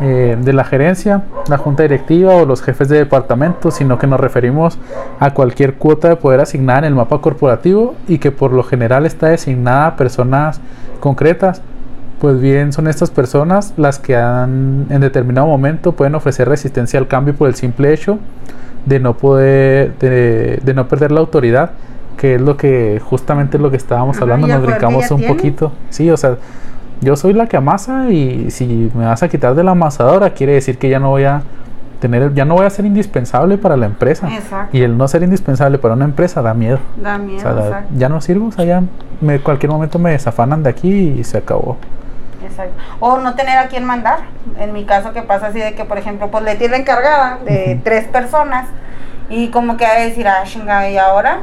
A: eh, de la gerencia, la junta directiva o los jefes de departamento, sino que nos referimos a cualquier cuota de poder asignada en el mapa corporativo y que por lo general está designada a personas concretas. Pues bien, son estas personas las que han, en determinado momento pueden ofrecer resistencia al cambio por el simple hecho de no poder, de, de no perder la autoridad, que es lo que justamente es lo que estábamos
B: Ajá,
A: hablando, nos brincamos un
B: tiene.
A: poquito. Sí, o sea, yo soy la que amasa y si me vas a quitar de la amasadora quiere decir que ya no voy a tener, ya no voy a ser indispensable para la empresa.
B: Exacto.
A: Y el no ser indispensable para una empresa da miedo.
B: Da
A: O
B: miedo,
A: sea, ya no sirvo, o sea, ya me, cualquier momento me desafanan de aquí y se acabó.
B: exacto. O no tener a quién mandar. En mi caso que pasa así de que, por ejemplo, pues Leti es la encargada de tres personas y como que a decir, ah, chinga, ¿y ahora?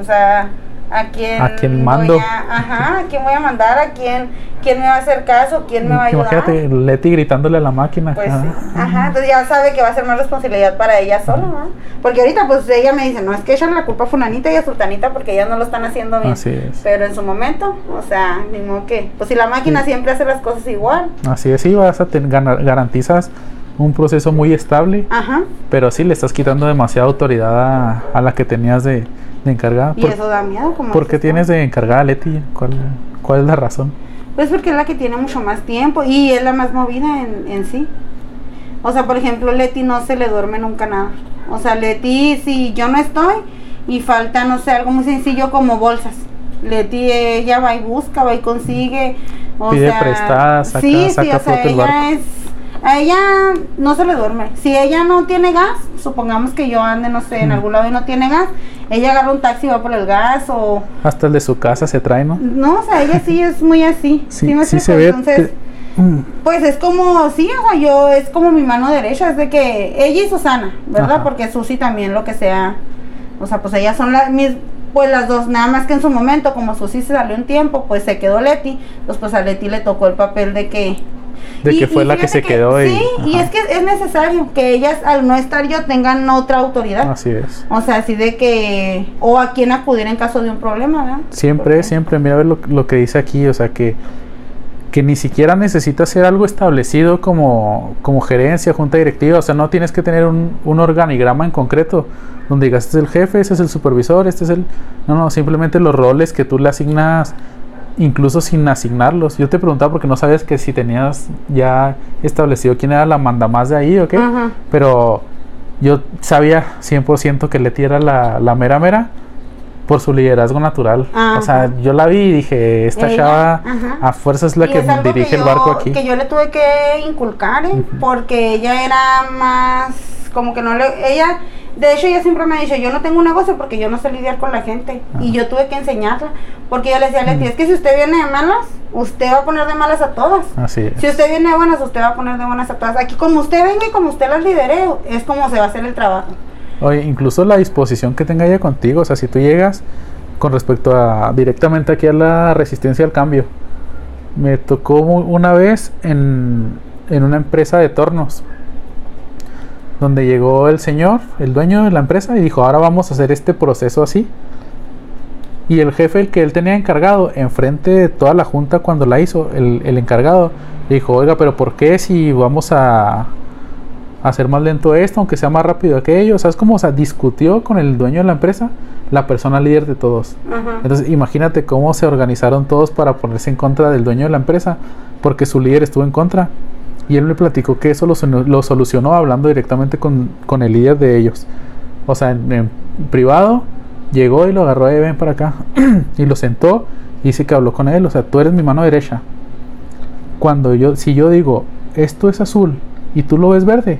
B: O sea, ¿a quién,
A: ¿A quién
B: voy
A: mando?
B: a- ajá, ¿a quién voy a mandar? ¿A quién, quién me va a hacer caso? ¿Quién me va a ayudar?
A: Imagínate Leti gritándole a la máquina.
B: Pues
A: Ah.
B: sí. Ajá, entonces ya sabe que va a ser más responsabilidad para ella sola, ¿no? Porque ahorita pues ella me dice, no, es que echarle la culpa a fulanita y a sultanita porque ellas no lo están haciendo bien.
A: Así es.
B: Pero en su momento, o sea, ni modo que, pues si la máquina
A: Sí.
B: siempre hace las cosas igual.
A: Así es, sí, vas a ten- gana- garantizas un proceso muy estable,
B: Ajá.
A: pero sí le estás quitando demasiada autoridad a, a la que tenías de, de encargada.
B: Y
A: ¿Por,
B: eso da miedo, como
A: por qué tienes de encargada a Leti? ¿Cuál, ¿Cuál es la razón?
B: Pues porque es la que tiene mucho más tiempo y es la más movida en, en sí. O sea, por ejemplo, Leti no se le duerme nunca nada. O sea, Leti, si yo no estoy y falta, no sé, algo muy sencillo como bolsas. Leti, ella va y busca, va y consigue. O
A: Pide
B: sea,
A: prestadas, saca-
B: sí,
A: saca
B: sí, o sea, ella es. A ella no se le duerme. Si ella no tiene gas, supongamos que yo ande, no sé, en algún lado y no tiene gas, ella agarra un taxi y va por el gas o
A: Hasta el de su casa se trae, ¿no?
B: no, o sea, ella sí es muy así.
A: Sí,
B: me
A: sí se
B: explico?
A: ve.
B: Entonces,
A: te- mm,
B: pues es como, sí, o sea, yo es como mi mano derecha, es de que ella y Susana, ¿verdad?
A: Ajá.
B: Porque Susi también lo que sea, o sea, pues ellas son las mis, pues las dos, nada más que en su momento, como Susi se salió un tiempo, pues se quedó Leti, pues pues a Leti le tocó el papel de que...
A: de
B: y-
A: que fue la que se quedó y.
B: Sí, y es que es necesario que ellas al no estar yo tengan otra autoridad.
A: Así es.
B: O sea, así de que, o a quién acudir en caso de un problema, ¿verdad?
A: Siempre,
B: Porque-
A: siempre, mira a ver lo, lo que dice aquí, o sea que, que ni siquiera necesitas ser algo establecido como, como gerencia, junta directiva, o sea, no tienes que tener un, un organigrama en concreto donde digas, este es el jefe, este es el supervisor, este es el... No, no, simplemente los roles que tú le asignas, incluso sin asignarlos. Yo te preguntaba porque no sabes que si tenías ya establecido quién era la mandamás de ahí o qué, pero yo sabía 100% que Leti era la, la mera mera por su liderazgo natural.
B: Ajá.
A: O sea, yo la vi y dije, esta
B: Ella,
A: chava
B: ajá.
A: a fuerza es la
B: Y
A: que
B: es
A: dirige el
B: yo-
A: barco aquí.
B: Que yo le tuve que inculcar, ¿eh? porque ella era más, como que no le, ella, de hecho ella siempre me ha dicho, yo no tengo un negocio porque yo no sé lidiar con la gente.
A: Ajá.
B: Y yo tuve que enseñarla, porque yo le decía a Leti,
A: Mm.
B: es que si usted viene de malas, usted va a poner de malas a todas.
A: Así es.
B: Si usted viene de buenas, usted va a poner de buenas a todas. Aquí como usted venga y como usted las lidere, es como se va a hacer el trabajo.
A: Oye, incluso la disposición que tenga ella contigo, o sea, si tú llegas con respecto a directamente aquí a la resistencia al cambio, me tocó una vez en, en una empresa de tornos, donde llegó el señor, el dueño de la empresa, y dijo, ahora vamos a hacer este proceso así. Y el jefe, el que él tenía encargado, enfrente de toda la junta cuando la hizo, el, el encargado, le dijo, oiga, pero ¿por qué si vamos a hacer más lento esto, aunque sea más rápido aquello? ¿Sabes cómo? O sea, discutió con el dueño de la empresa, la persona líder de todos. Entonces, imagínate cómo se organizaron todos para ponerse en contra del dueño de la empresa, porque su líder estuvo en contra. Y él me platicó que eso lo, solu- lo solucionó hablando directamente con, con el líder de ellos. O sea, en, en privado, llegó y lo agarró de ven para acá y lo sentó y dice que habló con él. O sea, tú eres mi mano derecha. Cuando yo, si yo digo, esto es azul y tú lo ves verde,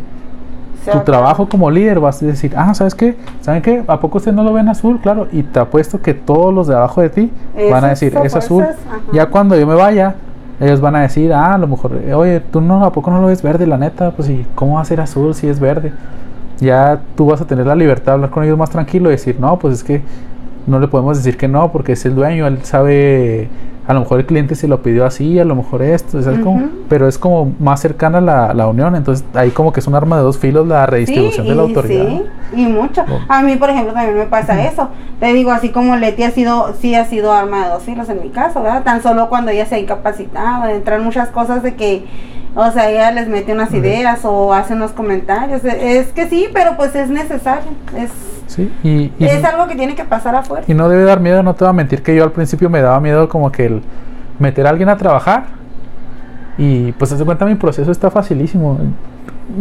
A: tu trabajo como líder vas a decir, ah, ¿sabes qué? ¿Saben qué? ¿A poco ustedes no lo ven azul? Claro, y te apuesto que todos los de abajo de ti van a decir, es azul.
B: ajá.
A: Ya cuando yo me vaya, ellos van a decir, ah, a lo mejor, eh, oye, tú no, ¿a poco no lo ves verde? La neta, pues, ¿y cómo va a ser azul si es verde? Ya tú vas a tener la libertad de hablar con ellos más tranquilo y decir, no, pues es que no le podemos decir que no, porque es el dueño, él sabe, a lo mejor el cliente se lo pidió así, a lo mejor esto. Pero es como más cercana la, la unión, entonces ahí como que es un arma de dos filos la redistribución de la autoridad.
B: Sí, y mucho.
A: Oh.
B: A mí, por ejemplo, también me pasa eso. Te digo, así como Leti ha sido, sí ha sido arma de dos filos en mi caso, ¿verdad? Tan solo cuando ella se ha incapacitado, entran muchas cosas de que, o sea, ella les mete unas ideas o hace unos comentarios. E- Es que sí, pero pues es necesario. Es,
A: Sí, y, y-
B: es algo que tiene que pasar afuera.
A: Y no debe dar miedo, no te voy a mentir que yo al principio me daba miedo como que el meter a alguien a trabajar. Y pues se cuenta mi proceso está facilísimo.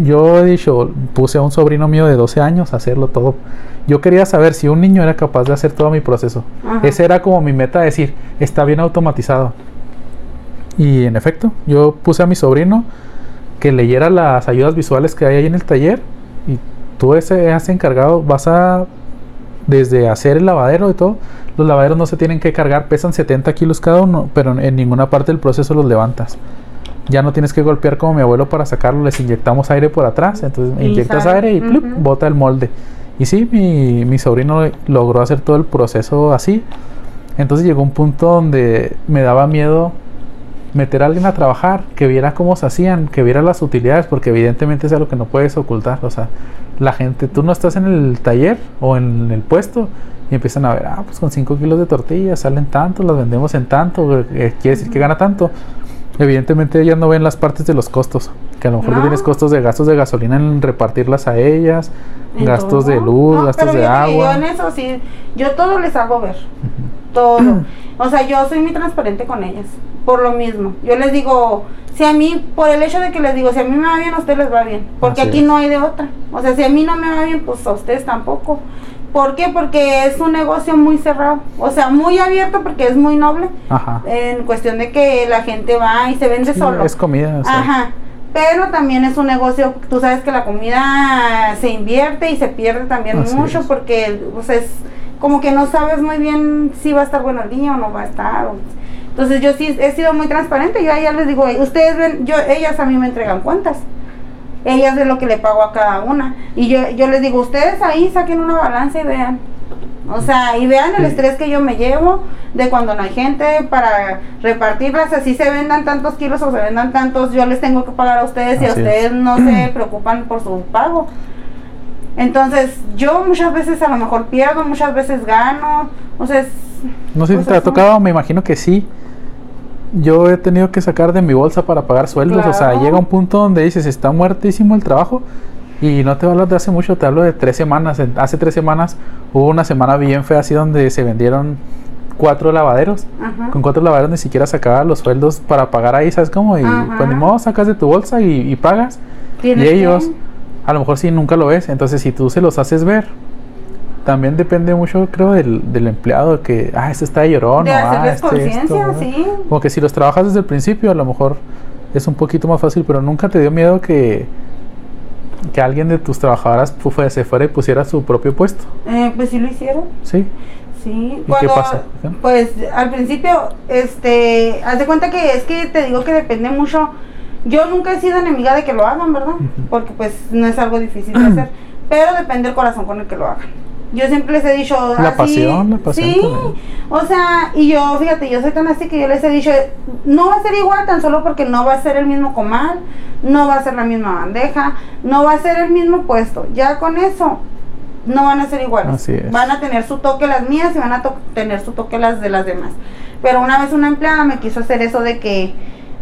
A: Yo he dicho, puse a un sobrino mío de 12 años a hacerlo todo. Yo quería saber si un niño era capaz de hacer todo mi proceso.
B: Ajá.
A: Ese era como mi meta, decir, está bien automatizado. Y en efecto, yo puse a mi sobrino que leyera las ayudas visuales que hay ahí en el taller y tú ese has encargado, vas a desde hacer el lavadero y todo, los lavaderos no se tienen que cargar, pesan 70 kilos cada uno, pero en ninguna parte del proceso los levantas. Ya no tienes que golpear como mi abuelo para sacarlo, les inyectamos aire por atrás, entonces
B: Y
A: inyectas
B: sale.
A: aire y plup, bota el molde. Y sí, mi, mi sobrino logró hacer todo el proceso así. Entonces llegó un punto donde me daba miedo meter a alguien a trabajar, que viera cómo se hacían, que viera las utilidades, porque evidentemente es algo que no puedes ocultar. O sea, la gente, tú no estás en el taller o en el puesto y empiezan a ver, ah, pues con 5 kilos de tortillas salen tanto, las vendemos en tanto, eh, quiere decir que gana tanto. Evidentemente ellas no ven las partes de los costos, que a lo mejor
B: No.
A: tienes costos de gastos de gasolina en repartirlas a ellas, gastos de luz,
B: No,
A: gastos
B: pero
A: de
B: que
A: agua.
B: Yo en eso sí, yo todo les hago ver. Todo. O sea, yo soy muy transparente con ellas. Por lo mismo. Yo les digo, si a mí, por el hecho de que les digo, si a mí me va bien, a ustedes les va bien. Porque
A: Así
B: aquí
A: es.
B: no hay de otra. O sea, si a mí no me va bien, pues a ustedes tampoco. ¿Por qué? Porque es un negocio muy cerrado. O sea, muy abierto porque es muy noble.
A: Ajá.
B: En cuestión de que la gente va y se vende
A: Sí,
B: solo.
A: es comida. o sea,
B: Ajá. Pero también es un negocio, tú sabes que la comida se invierte y se pierde también
A: Así
B: mucho
A: es.
B: porque pues es como que no sabes muy bien si va a estar bueno el día o no va a estar. o- Entonces yo sí he sido muy transparente, yo a ellas les digo, ustedes ven, yo, ellas a mí me entregan cuentas. Ellas de lo que le pago a cada una. Y yo, yo les digo, ustedes ahí saquen una balanza y vean. O sea, y vean el estrés que yo me llevo de cuando no hay gente para repartirlas, así se vendan tantos kilos o se vendan tantos, yo les tengo que pagar a ustedes y a
A: es.
B: ustedes no se preocupan por su pago. Entonces, yo muchas veces a lo mejor pierdo, muchas veces gano, o sea, es-
A: No sé si te ha tocado, me imagino que sí. Yo he tenido que sacar de mi bolsa para pagar sueldos. O sea,
B: Claro.
A: llega un punto donde dices, está muertísimo el trabajo. Y no te hablo de hace mucho, te hablo de tres semanas. Hace tres semanas hubo una semana bien fea así donde se vendieron cuatro lavaderos.
B: ajá.
A: Con cuatro lavaderos ni siquiera sacaba los sueldos para pagar ahí, ¿sabes cómo? Y
B: Ajá.
A: pues ni modo, sacas de tu bolsa y, y pagas. Y ellos, a lo mejor sí nunca lo ves. Entonces, si tú se los haces ver, también depende mucho, creo, del, del empleado. Que, ah, este está de llorón.
B: de
A: o, ah, este esto,
B: sí.
A: Como que si los trabajas desde el principio, a lo mejor es un poquito más fácil. Pero nunca te dio miedo que, que alguien de tus trabajadoras se fuera y pusiera su propio puesto.
B: Eh, pues sí lo hicieron.
A: Sí.
B: Sí,
A: qué pasa?
B: Pues al principio, este, haz de cuenta que es que te digo que depende mucho. Yo nunca he sido enemiga de que lo hagan, ¿verdad? Porque pues no es algo difícil de hacer, pero depende del corazón con el que lo hagan. Yo siempre les he dicho
A: La
B: así,
A: pasión, la pasión
B: Sí,
A: también.
B: o sea, y yo, fíjate, yo soy tan así que yo les he dicho, no va a ser igual tan solo porque no va a ser el mismo comal, no va a ser la misma bandeja, no va a ser el mismo puesto. Ya con eso no van a ser iguales.
A: Así es.
B: Van a tener su toque las mías y van a tener su toque las de las demás. Pero una vez una empleada me quiso hacer eso de que,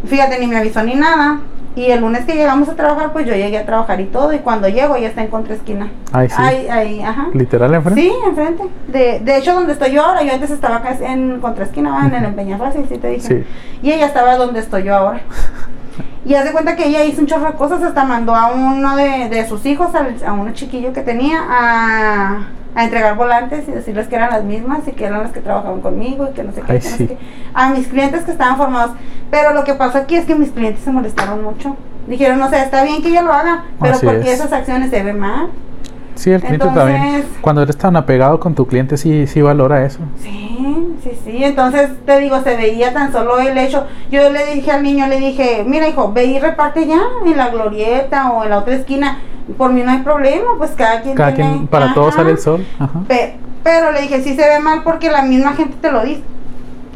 B: fíjate, ni me avisó ni nada. Y el lunes que llegamos a trabajar, pues yo llegué a trabajar y todo. Y cuando llego, ya está en contraesquina.
A: Ahí sí.
B: Ahí, ahí, ajá.
A: Literal enfrente.
B: Sí, enfrente. De, de hecho, donde estoy yo ahora, yo antes estaba acá en contraesquina, ¿va? en el Empeñafácil, sí te dije.
A: Sí.
B: Y ella estaba donde estoy yo ahora. Y haz de cuenta que ella hizo un chorro de cosas, hasta mandó a uno de, de sus hijos, al- a un chiquillo que tenía, a, a entregar volantes y decirles que eran las mismas y que eran las que trabajaban conmigo y que no sé qué.
A: Ay,
B: que no
A: sí.
B: sé qué. A mis clientes que estaban formados. Pero lo que pasó aquí es que mis clientes se molestaron mucho. Dijeron, o sea, está bien que ella lo haga, pero
A: Así
B: porque
A: es.
B: esas acciones se ven mal.
A: Sí, el cliente
B: Entonces-
A: también. Cuando eres tan apegado con tu cliente, sí, sí valora eso.
B: Sí, sí, sí. Entonces te digo, se veía tan solo el hecho. Yo le dije al niño, le dije, mira hijo, ve y reparte ya en la glorieta o en la otra esquina. Por mí no hay problema, pues cada quien
A: Cada
B: tiene-
A: quien, para todos sale el sol. Ajá.
B: Pe- pero le dije, sí se ve mal porque la misma gente te lo dice.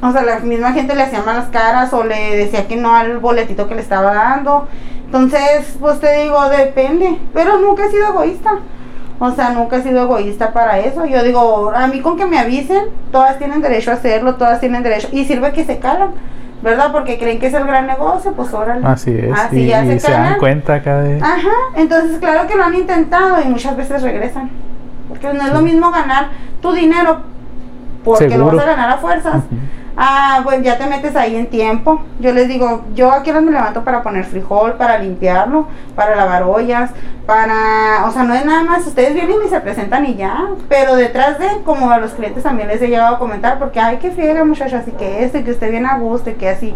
B: O sea, la misma gente le hacía malas caras o le decía que no al boletito que le estaba dando. Entonces, pues te digo, depende. Pero nunca he sido egoísta. O sea, nunca he sido egoísta para eso. Yo digo, a mí con que me avisen, todas tienen derecho a hacerlo, todas tienen derecho. Y sirve que se calan, ¿verdad? Porque creen que es el gran negocio, pues órale.
A: Así es.
B: Así
A: y
B: ya
A: y
B: se
A: se dan cuenta acá de.
B: Ajá, entonces claro que lo han intentado y muchas veces regresan. Porque no es lo mismo ganar tu dinero porque
A: Seguro.
B: lo vas a ganar a fuerzas.
A: Ujú.
B: Ah, pues ya te metes ahí en tiempo. Yo les digo, yo aquí me levanto para poner frijol, para limpiarlo, para lavar ollas, para, o sea, no es nada más, ustedes vienen y se presentan y ya, pero detrás de, como a los clientes también les he llegado a comentar, porque, ay, que friega muchachos, así que esto, y que esté bien a gusto, y que así.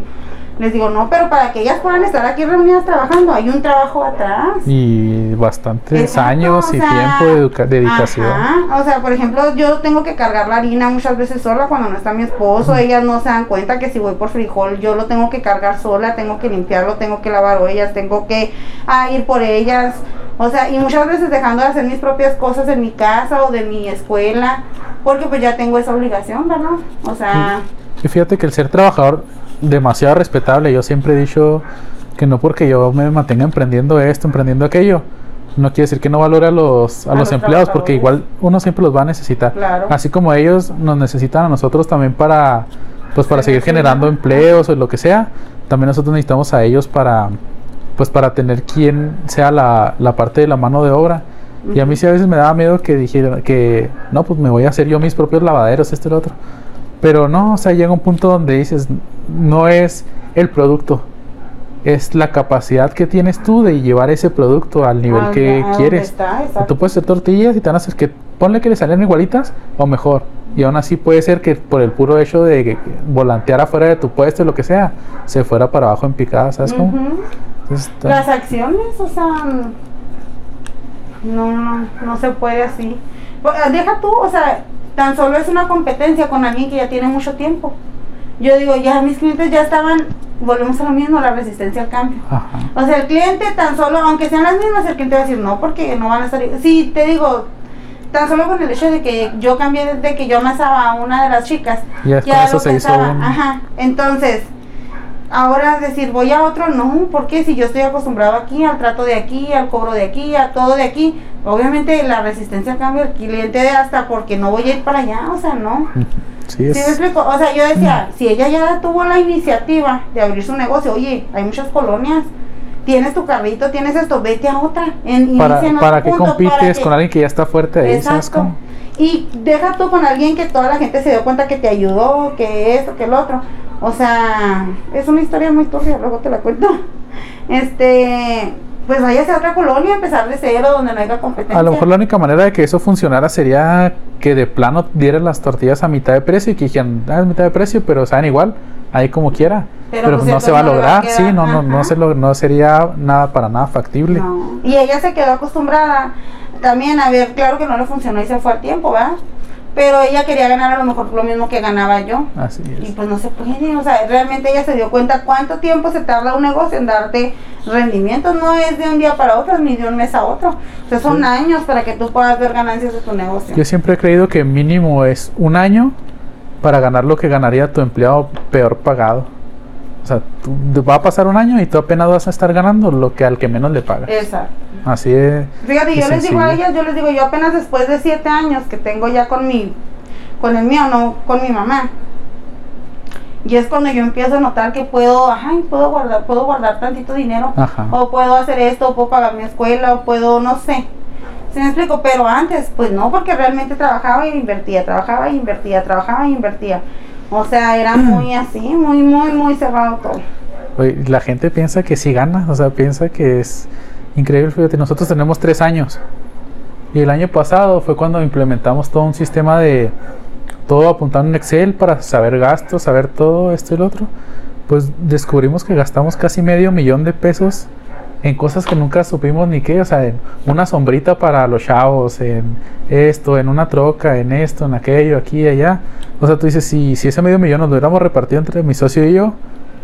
B: Les digo, no, pero para que ellas puedan estar aquí reunidas trabajando, hay un trabajo atrás.
A: Y bastantes
B: Exacto,
A: años y
B: sea,
A: tiempo de dedicación.
B: Ajá, o sea, por ejemplo, yo tengo que cargar la harina muchas veces sola cuando no está mi esposo. Ellas no se dan cuenta que si voy por frijol, yo lo tengo que cargar sola, tengo que limpiarlo, tengo que lavar ollas, tengo que ah, ir por ellas. O sea, y muchas veces dejando de hacer mis propias cosas en mi casa o de mi escuela, porque pues ya tengo esa obligación, ¿verdad? O sea,
A: Y fíjate que el ser trabajador demasiado respetable, yo siempre he dicho que no porque yo me mantenga emprendiendo esto, emprendiendo aquello, no quiere decir que no valore a los, a
B: A
A: los
B: los
A: empleados, porque igual uno siempre los va a necesitar.
B: Claro.
A: Así como ellos nos necesitan a nosotros también para, pues para
B: Sí,
A: seguir
B: sí,
A: generando empleos o lo que sea, también nosotros necesitamos a ellos para, pues para tener quien sea la, la parte de la mano de obra. Y a mí sí a veces me daba miedo que dijera que no, pues me voy a hacer yo mis propios lavaderos, esto y lo otro. Pero no, o sea, llega un punto donde dices, no es el producto, es la capacidad que tienes tú de llevar ese producto al nivel que quieres.
B: está,
A: Tú puedes hacer tortillas y te van a hacer que ponle que le salen igualitas o mejor. Y aún así puede ser que por el puro hecho de volantear afuera de tu puesto, lo que sea, se fuera para abajo en picada, ¿sabes cómo? Entonces,
B: Las acciones, o sea, no, no, no se puede así. Deja tú, o sea, tan solo es una competencia con alguien que ya tiene mucho tiempo. Yo digo, ya mis clientes ya estaban, volvemos a lo mismo, la resistencia al cambio.
A: Ajá.
B: O sea, el cliente tan solo, aunque sean las mismas, el cliente va a decir no, porque no van a estar. Sí, te digo, tan solo con el hecho de que yo cambié desde que yo amasaba a una de las chicas.
A: Ya con eso
B: lo
A: se hizo
B: pensaba,
A: un-
B: Ajá, entonces, ahora decir, voy a otro, no, porque si yo estoy acostumbrado aquí, al trato de aquí, al cobro de aquí, a todo de aquí, obviamente la resistencia al cambio, el cliente de hasta porque no voy a ir para allá, o sea, no.
A: Sí,
B: ¿Sí me
A: es,
B: explico? O sea, yo decía, si ella ya tuvo la iniciativa de abrir su negocio, oye, hay muchas colonias, tienes tu carrito, tienes esto, vete a otra. En,
A: para,
B: en
A: para que
B: punto,
A: compites
B: para que-
A: con alguien que ya está fuerte ahí, ¿sabes
B: Exacto.
A: cómo?
B: Y deja tú con alguien que toda la gente se dio cuenta que te ayudó, que esto, que el otro. O sea, es una historia muy turbia, luego te la cuento. Este, pues váyase a otra colonia, empezar de cero, donde no haya competencia.
A: A lo mejor la única manera de que eso funcionara sería que de plano dieran las tortillas a mitad de precio y que dijeran, ah, es mitad de precio, pero saben igual, ahí como quiera.
B: Pero,
A: Pero,
B: pues,
A: no se va a
B: va
A: lograr, sí, no, no, no, se lo- no sería nada para nada factible.
B: No. Y ella se quedó acostumbrada también a ver, claro que no le funcionó y se fue al tiempo, ¿verdad? Pero ella quería ganar a lo mejor lo mismo que ganaba yo.
A: Así
B: Y
A: es.
B: pues no se puede, o sea, realmente ella se dio cuenta cuánto tiempo se tarda un negocio en darte rendimientos, no es de un día para otro ni de un mes a otro, o sea, son años para que tú puedas ver ganancias de tu negocio.
A: Yo siempre he creído que mínimo es un año para ganar lo que ganaría tu empleado peor pagado. O sea, tú- va a pasar un año y tú apenas vas a estar ganando lo que al que menos le pagas.
B: Exacto.
A: Así es.
B: Fíjate, yo les digo a ellas, yo les digo, yo apenas después de siete años que tengo ya con mi, con el mío, no con mi mamá. Y es cuando yo empiezo a notar que puedo, ay, puedo guardar, puedo guardar tantito dinero,
A: Ajá.
B: o puedo hacer esto, o puedo pagar mi escuela, o puedo, no sé. ¿Sí me explico? Pero antes, pues no, porque realmente trabajaba y invertía, trabajaba y invertía, trabajaba y invertía. O sea, era muy así, muy, muy, muy cerrado todo.
A: Oye, la gente piensa que sí gana, o sea, piensa que es increíble. Fíjate, nosotros tenemos tres años. Y el año pasado fue cuando implementamos todo un sistema de todo apuntado en Excel para saber gastos, saber todo esto y lo otro. Pues descubrimos que gastamos casi medio millón de pesos en cosas que nunca supimos ni qué, o sea, en una sombrita para los chavos, en esto, en una troca, en esto, en aquello, aquí y allá. O sea, tú dices, si, si ese medio millón nos lo hubiéramos repartido entre mi socio y yo,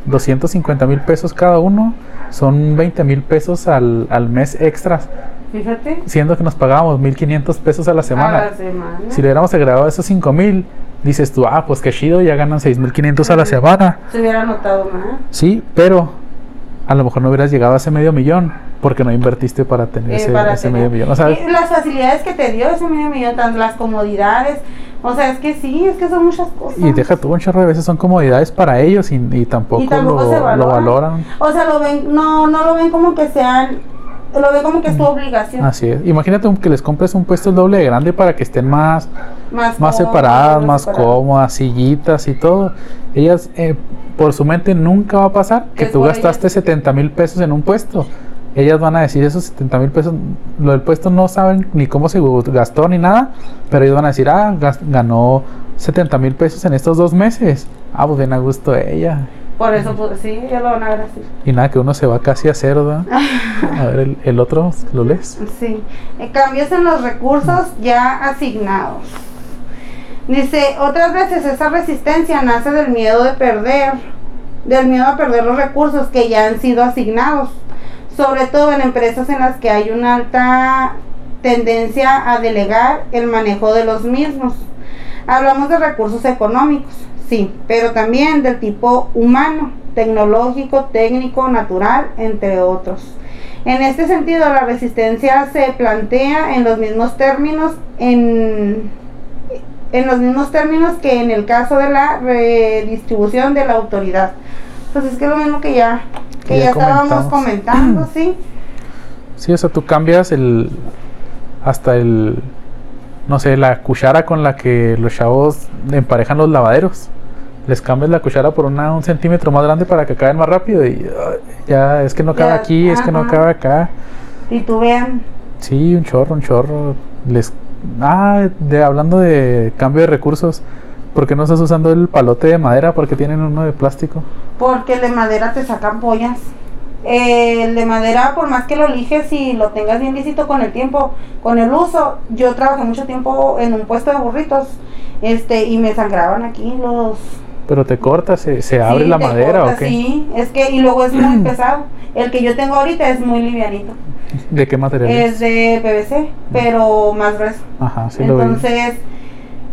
A: 250 mil pesos cada uno, son 20 mil pesos al, al mes extras,
B: Fíjate.
A: siendo que nos pagábamos 1.500 pesos a la semana.
B: A la semana.
A: Si le hubiéramos agregado esos 5 mil, dices tú, ah, pues qué chido, ya ganan 6.500 a la semana.
B: Se hubiera notado más.
A: Sí, pero a lo mejor no hubieras llegado a ese medio millón porque no invertiste para tener
B: Eh,
A: ese,
B: para
A: ese
B: tener-
A: medio millón. O sea,
B: las facilidades que te dio ese medio millón, tanto las comodidades. O sea, es que sí, es que son muchas cosas.
A: y deja tú un chorro de veces son comodidades para ellos y, y tampoco,
B: Y tampoco
A: lo,
B: se
A: lo
B: valoran.
A: valoran.
B: O sea, lo ven, no, no lo ven como que sean, lo ven como que es tu obligación.
A: Así es. Imagínate que les compres un puesto el doble de grande para que estén más,
B: Más,
A: más separadas, más
B: separado.
A: cómodas, sillitas y todo. Ellas, eh, por su mente, nunca va a pasar que
B: Es
A: tú gastaste
B: ellas.
A: 70 mil pesos en un puesto. Ellas van a decir esos 70 mil pesos, lo del puesto no saben ni cómo se gastó ni nada, pero ellos van a decir, ah, ganó 70 mil pesos en estos dos meses. Ah, pues bien a gusto ella.
B: Por eso, pues, sí, ya lo van a ver así.
A: Y nada, que uno se va casi a cero, ¿verdad? A ver, el, el otro, ¿lo lees?
B: Sí. Cambios en los recursos ya asignados. Dice, otras veces esa resistencia nace del miedo de perder, del miedo a perder los recursos que ya han sido asignados, sobre todo en empresas en las que hay una alta tendencia a delegar el manejo de los mismos. Hablamos de recursos económicos, sí, pero también del tipo humano, tecnológico, técnico, natural, entre otros. En este sentido, la resistencia se plantea en los mismos términos en, en los mismos términos que en el caso de la redistribución de la autoridad. Pues es que es lo mismo que ya que
A: ya
B: ya estábamos comentando, sí.
A: Sí, o sea, tú cambias el. Hasta el. No sé, la cuchara con la que los chavos emparejan los lavaderos. Les cambias la cuchara por una, un centímetro más grande para que acaben más rápido. Y ya, es que no cabe aquí, es que no cabe acá.
B: Y tú vean,
A: Sí, un chorro, un chorro. Les. Ah, de, hablando de cambio de recursos. ¿Por qué no estás usando el palote de madera? Porque tienen uno de plástico.
B: porque el de madera te sacan pollas. Eh, el de madera, por más que lo eliges y lo tengas bien lícito con el tiempo, con el uso, yo trabajé mucho tiempo en un puesto de burritos, este, y me sangraban aquí los
A: Pero te corta, se, se abre
B: Sí,
A: la madera
B: corta,
A: o qué?
B: Sí, es que, y luego es muy pesado. El que yo tengo ahorita es muy livianito.
A: ¿De qué material
B: Es de PVC, pero más grueso.
A: Ajá, sí lo vi.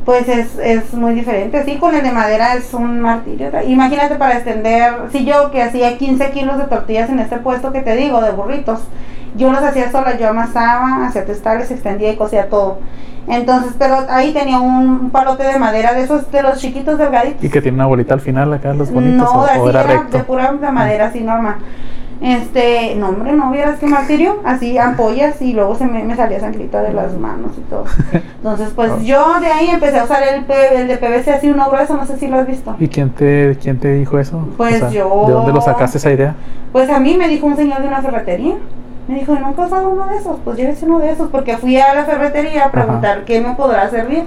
B: Pues es, es muy diferente. Sí, con el de madera es un martirio. Imagínate para extender, si yo que hacía 15 kilos de tortillas en este puesto que te digo, de burritos, yo los hacía sola, yo amasaba, hacía testales, extendía y cosía todo. Entonces, pero ahí tenía un palote de madera de esos, de los chiquitos delgaditos.
A: Y que tiene una bolita al final acá, los bonitos,
B: No,
A: o,
B: así
A: o era
B: era
A: recto.
B: de pura de madera, así normal. Este, no hombre, no vieras qué martirio, así ampollas y luego se me, me salía sangrita de las manos y todo. Entonces, pues
A: Oh.
B: yo de ahí empecé a usar el, el de PVC así uno grueso, no sé si lo has visto.
A: ¿Y quién te, quién te dijo eso?
B: Pues yo-
A: ¿De dónde lo sacaste esa idea?
B: Pues a mí me dijo un señor de una ferretería. Me dijo, ¿nunca has usado uno de esos? Pues llévese uno de esos, porque fui a la ferretería a preguntar qué me podrá servir.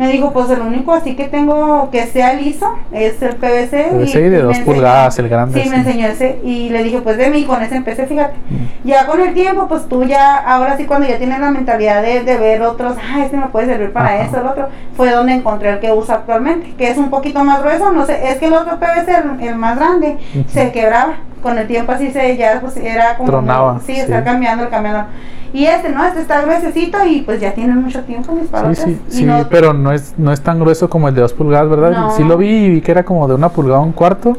B: Me dijo, pues el único así que tengo que sea liso es el PVC.
A: PVC y de
B: me
A: dos
B: enseñó-
A: pulgadas, el grande,
B: Sí, me enseñó ese. Y le dije, pues de mí, con ese empecé, fíjate.
A: Mm.
B: Ya con el tiempo, pues tú ya, ahora sí cuando ya tienes la mentalidad de, de ver otros, ah, este me puede servir para
A: Ajá.
B: esto, el otro, fue donde encontré el que uso actualmente, que es un poquito más grueso, no sé, es que el otro PVC, el, el más grande, se quebraba, con el tiempo así se, ya pues era como...
A: Tronaba,
B: Sí,
A: sí.
B: está cambiando, cambiando. Y este, ¿no? Este está gruesecito y pues ya tiene mucho tiempo mis
A: Sí,
B: palotes.
A: sí, sí,
B: no-
A: pero no es, no es tan grueso como el de dos pulgadas, ¿verdad?
B: No.
A: Sí lo vi y vi que era como de una pulgada a un cuarto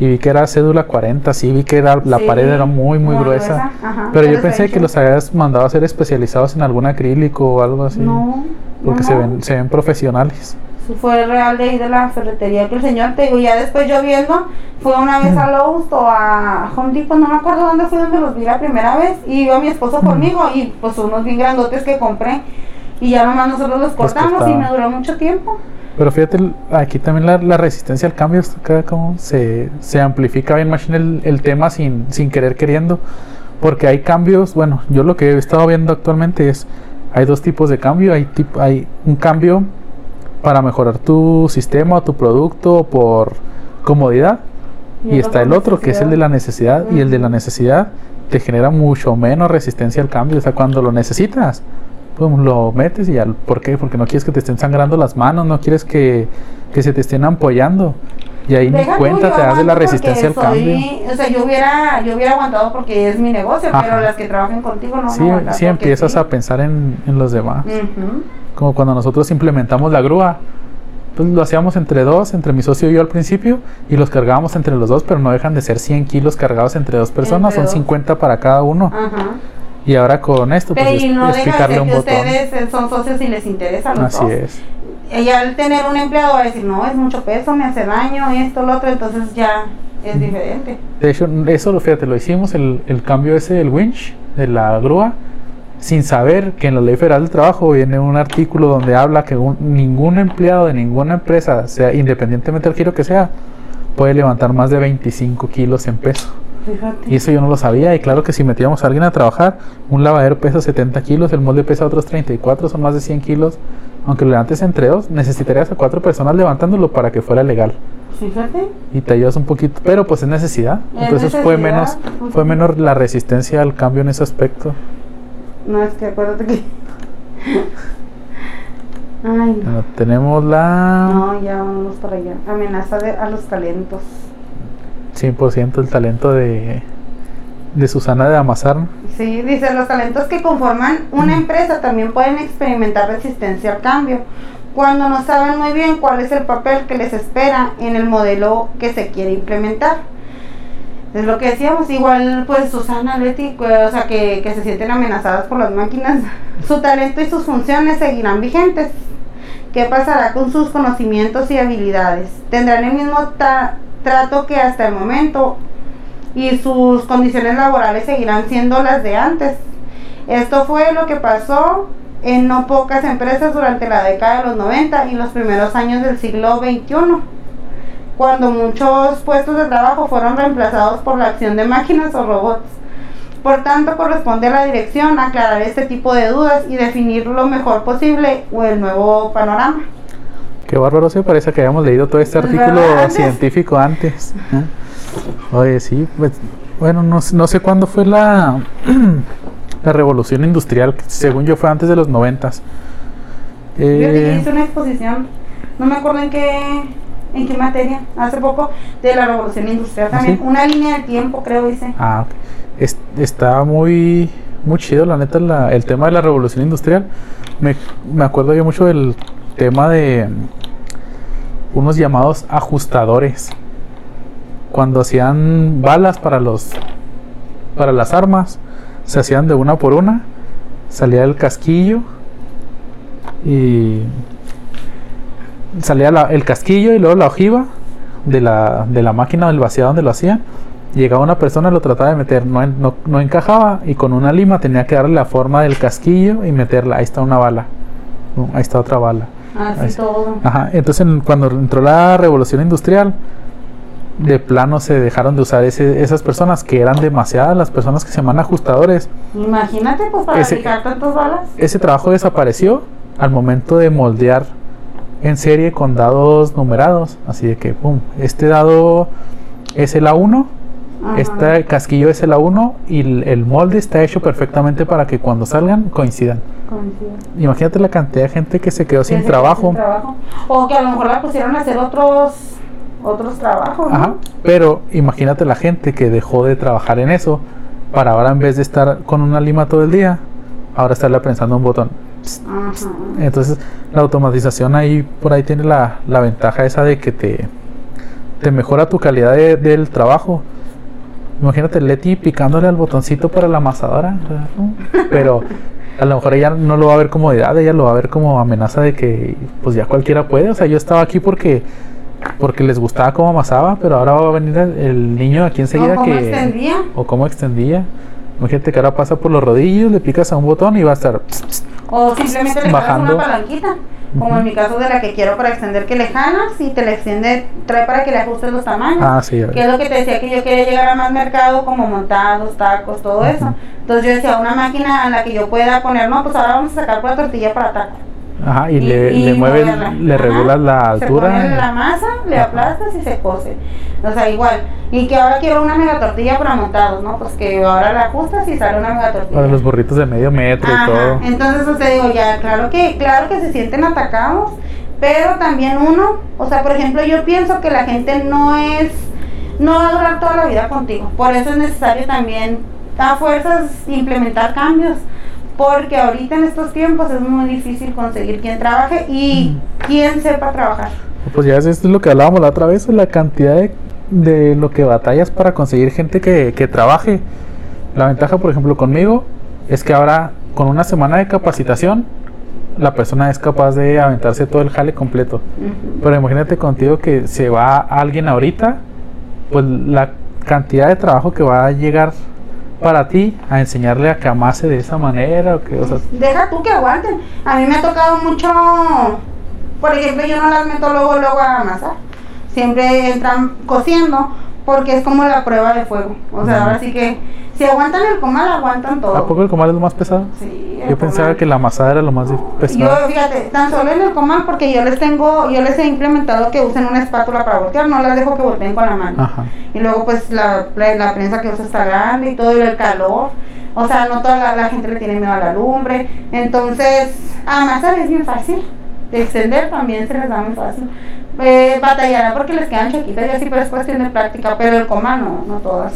A: y vi que era cédula 40, sí vi que era, la
B: Sí,
A: pared era muy muy,
B: muy
A: gruesa.
B: gruesa, ajá.
A: Pero yo pensé que los habías mandado a hacer especializados en algún acrílico o algo así.
B: No.
A: Porque
B: no,
A: se ven se ven profesionales.
B: Fue real de ahí de la ferretería que el señor te digo, ya después yo viendo, fue una vez a Lowe's o a Home Depot, no me acuerdo dónde fue donde los vi la primera vez, y iba mi esposo conmigo, y pues unos bien grandotes que compré, y ya nomás nosotros los cortamos y me duró mucho tiempo.
A: Pero fíjate, aquí también la, la resistencia al cambio, como se, se amplifica bien machine el, el tema sin, sin querer queriendo. Porque hay cambios, bueno, yo lo que he estado viendo actualmente es, hay dos tipos de cambio, hay, tip- hay un cambio para mejorar tu sistema o tu producto por comodidad. Y, está el otro, que es el de la necesidad, y el de la necesidad te genera mucho menos resistencia al cambio. O sea, cuando lo necesitas, pum, lo metes y ya. ¿Por qué? Porque no quieres que te estén sangrando las manos, no quieres que, que se te estén ampollando. Y ahí ni
B: Deja tú,
A: cuenta te das de la resistencia al cambio.
B: O sea, yo hubiera, yo hubiera aguantado porque es mi negocio,
A: Ajá.
B: pero las que trabajan contigo no
A: Sí,
B: van a
A: sí empiezas
B: sí.
A: a pensar en, en los demás.
B: Ujú.
A: Como cuando nosotros implementamos la grúa. Pues lo hacíamos entre dos, entre mi socio y yo al principio, y los cargábamos entre los dos, pero no dejan de ser 100 kilos cargados entre dos personas,
B: Entre
A: son
B: dos.
A: 50 para cada uno.
B: Ajá.
A: Y ahora con esto, pues
B: Pero
A: es,
B: y no
A: es picarle un
B: que
A: botón.
B: ustedes son socios y les interesa los
A: Así
B: dos.
A: es.
B: Y al tener un empleado va a decir, no, es mucho peso, me hace daño, esto, lo otro, entonces ya es diferente.
A: De hecho, eso lo fíjate, lo hicimos, el, el cambio ese del winch, de la grúa, sin saber que en la Ley Federal del Trabajo viene un artículo donde habla que un- ningún empleado de ninguna empresa, sea independientemente del giro que sea, puede levantar más de 25 kilos en peso.
B: Fíjate.
A: Y eso yo no lo sabía. Y claro que si metíamos a alguien a trabajar, un lavadero pesa 70 kilos, el molde pesa otros 34, son más de 100 kilos. Aunque lo levantes entre dos, necesitarías a cuatro personas levantándolo para que fuera legal.
B: Fíjate.
A: Y te ayudas un poquito, pero pues es necesidad.
B: Es
A: Entonces fue menos,
B: necesidad.
A: fue menor la resistencia al cambio en ese aspecto.
B: No, es que acuérdate que... Ay, no.
A: Bueno, tenemos la
B: No, ya vamos para allá. Amenaza de, a los talentos.
A: 100% el talento de, de Susana de Amazar.
B: Sí, dice, los talentos que conforman una empresa también pueden experimentar resistencia al cambio cuando no saben muy bien cuál es el papel que les espera en el modelo que se quiere implementar. Es lo que decíamos, igual pues Susana, Leti, o sea, que, que se sienten amenazadas por las máquinas, su talento y sus funciones seguirán vigentes. ¿Qué pasará con sus conocimientos y habilidades? ¿Tendrán el mismo trato que hasta el momento y sus condiciones laborales seguirán siendo las de antes. Esto fue lo que pasó en no pocas empresas durante la década de los 90 y los primeros años del siglo XXI, cuando muchos puestos de trabajo fueron reemplazados por la acción de máquinas o robots. Por tanto, corresponde a la dirección aclarar este tipo de dudas y definir lo mejor posible o el nuevo panorama.
A: Qué bárbaro, se parece que habíamos leído todo este artículo
B: ¿Verdad?
A: científico antes. ¿eh? Oye, sí, pues, bueno, no, sé- no sé cuándo fue la, la revolución industrial, que según yo fue antes de los noventas.
B: Yo
A: Eh,
B: hice una exposición, no me acuerdo en qué, en qué materia, hace poco, de la revolución industrial también.
A: ¿Sí?
B: Una línea del tiempo, creo, hice.
A: ah, ok. Es- está muy, muy chido, la neta, la- el tema de la revolución industrial. Me, me acuerdo yo mucho del tema de unos llamados ajustadores. Cuando hacían balas para los para las armas, se hacían de una por una, salía el casquillo y salía la- el casquillo y luego la ojiva de la, de la máquina del vaciado donde lo hacían. Llegaba una persona, lo trataba de meter, no, no, no encajaba y con una lima tenía que darle la forma del casquillo y meterla. Ahí está una bala, ahí está otra bala.
B: Así
A: sí.
B: todo.
A: Ajá, entonces en- cuando entró la revolución industrial, de plano se dejaron de usar ese- esas personas que eran demasiadas las personas que se llaman ajustadores.
B: Imagínate, pues, para
A: Ese-
B: tantas balas.
A: Ese trabajo desapareció al momento de moldear en serie con dados numerados. Así de que, pum, este dado es el A1,
B: Ajá.
A: este casquillo es el A1 y el, el molde está hecho perfectamente para que cuando salgan coincidan. Imagínate la cantidad de gente que se quedó sin trabajo.
B: sin trabajo. O que a lo mejor la pusieron a hacer otros, otros trabajos. ¿no?
A: Ajá, pero imagínate la gente que dejó de trabajar en eso para ahora en vez de estar con una lima todo el día, ahora estarle prensando un botón. Entonces la automatización ahí por ahí tiene la, la ventaja esa de que te te mejora tu calidad de- del trabajo. Imagínate Leti picándole al botoncito para la amasadora. ¿no? Pero a lo mejor ella no lo va a ver como edad, ella lo va a ver como amenaza de que pues ya cualquiera puede. O sea, yo estaba aquí porque porque les gustaba cómo amasaba, pero ahora va a venir el, el niño aquí enseguida
B: O cómo
A: que
B: extendía.
A: o cómo extendía. Imagínate que ahora pasa por los rodillos, le picas a un botón y va a estar pss, pss,
B: O simplemente le
A: Bajando.
B: una palanquita. Como en mi caso de la que quiero para extender, que le jalas y te le extiende, trae para que le ajustes los tamaños.
A: Ah, sí.
B: Que es lo que te decía que yo quería llegar a más mercado, como montados, tacos, todo eso. Entonces yo decía, una máquina en la que yo pueda poner, no, pues ahora vamos a sacar la tortilla para taco.
A: Ajá, y, le, le mueve,
B: moverla.
A: le
B: Ajá.
A: regulas la
B: Se
A: altura.
B: pone la masa, le aplastas y se cose. O sea, igual. Y que ahora quiero una mega tortilla para montados, ¿no? Pues que ahora la ajustas y sale una mega tortilla.
A: Para los burritos de medio metro y todo.
B: Entonces, o sea, digo, ya, claro que, claro que se sienten atacados, pero también uno, o sea, por ejemplo, yo pienso que la gente no es, no va a durar toda la vida contigo. Por eso es necesario también a fuerzas implementar cambios. Porque ahorita en estos tiempos es muy difícil conseguir quien trabaje y quien sepa trabajar.
A: Pues ya es esto es lo que hablábamos la otra vez, la cantidad de, de lo que batallas para conseguir gente que, que trabaje. La ventaja, por ejemplo, conmigo es que ahora con una semana de capacitación la persona es capaz de aventarse todo el jale completo. Pero imagínate contigo que se va alguien ahorita, pues la cantidad de trabajo que va a llegar para ti a enseñarle a que amase de esa manera o que, o
B: Deja tú que aguanten. A mí me ha tocado mucho, por ejemplo, yo no las meto luego, luego a amasar. Siempre entran cociendo porque es como la prueba de fuego. O sea,
A: Ujú.
B: ahora sí que si aguantan el comal, aguantan todo.
A: ¿a poco el comal es lo más pesado?
B: Sí,
A: Yo pensaba
B: comal.
A: que la amasada era lo más dif-
B: Yo,
A: pesado.
B: fíjate, tan solo en el comal porque yo les tengo, yo les he implementado que usen una espátula para voltear, no las dejo que volteen con la mano.
A: Ajá.
B: Y luego pues la, prensa que usa está grande y todo y el calor. O sea, no toda la, la gente le tiene miedo a la lumbre. Entonces, amasar es bien fácil. De extender también se les da muy fácil. Eh, batallará porque les quedan chiquitas y así, pero es cuestión de práctica. Pero el comal no, no todas.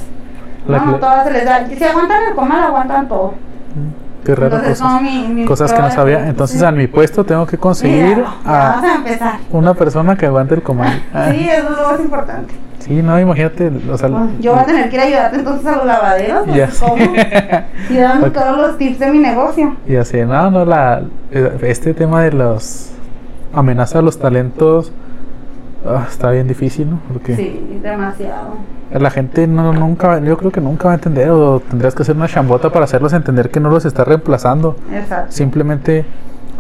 A: La
B: no, no todas se les da. Si aguantan el comal, aguantan todo.
A: Qué raro
B: Entonces,
A: cosas.
B: mi- mis
A: cosas que no sabía. Entonces
B: Sí.
A: a mi puesto tengo que conseguir
B: Mira,
A: a
B: a empezar.
A: una persona que aguante el comal.
B: Sí, eso es lo más importante.
A: Sí, no, imagínate, o sea,
B: yo voy a tener que ir a ayudarte entonces a los lavaderos.
A: ya
B: pues, ¿cómo?
A: sé.
B: Y dame todos los tips de mi negocio.
A: Ya sé, no, no, la, eh, este tema de los amenaza a los talentos ah, está bien difícil, ¿no? Porque
B: Sí, demasiado.
A: la gente no, nunca, yo creo que nunca va a entender o tendrías que hacer una chambota para hacerlos entender que no los está reemplazando.
B: Exacto.
A: Simplemente,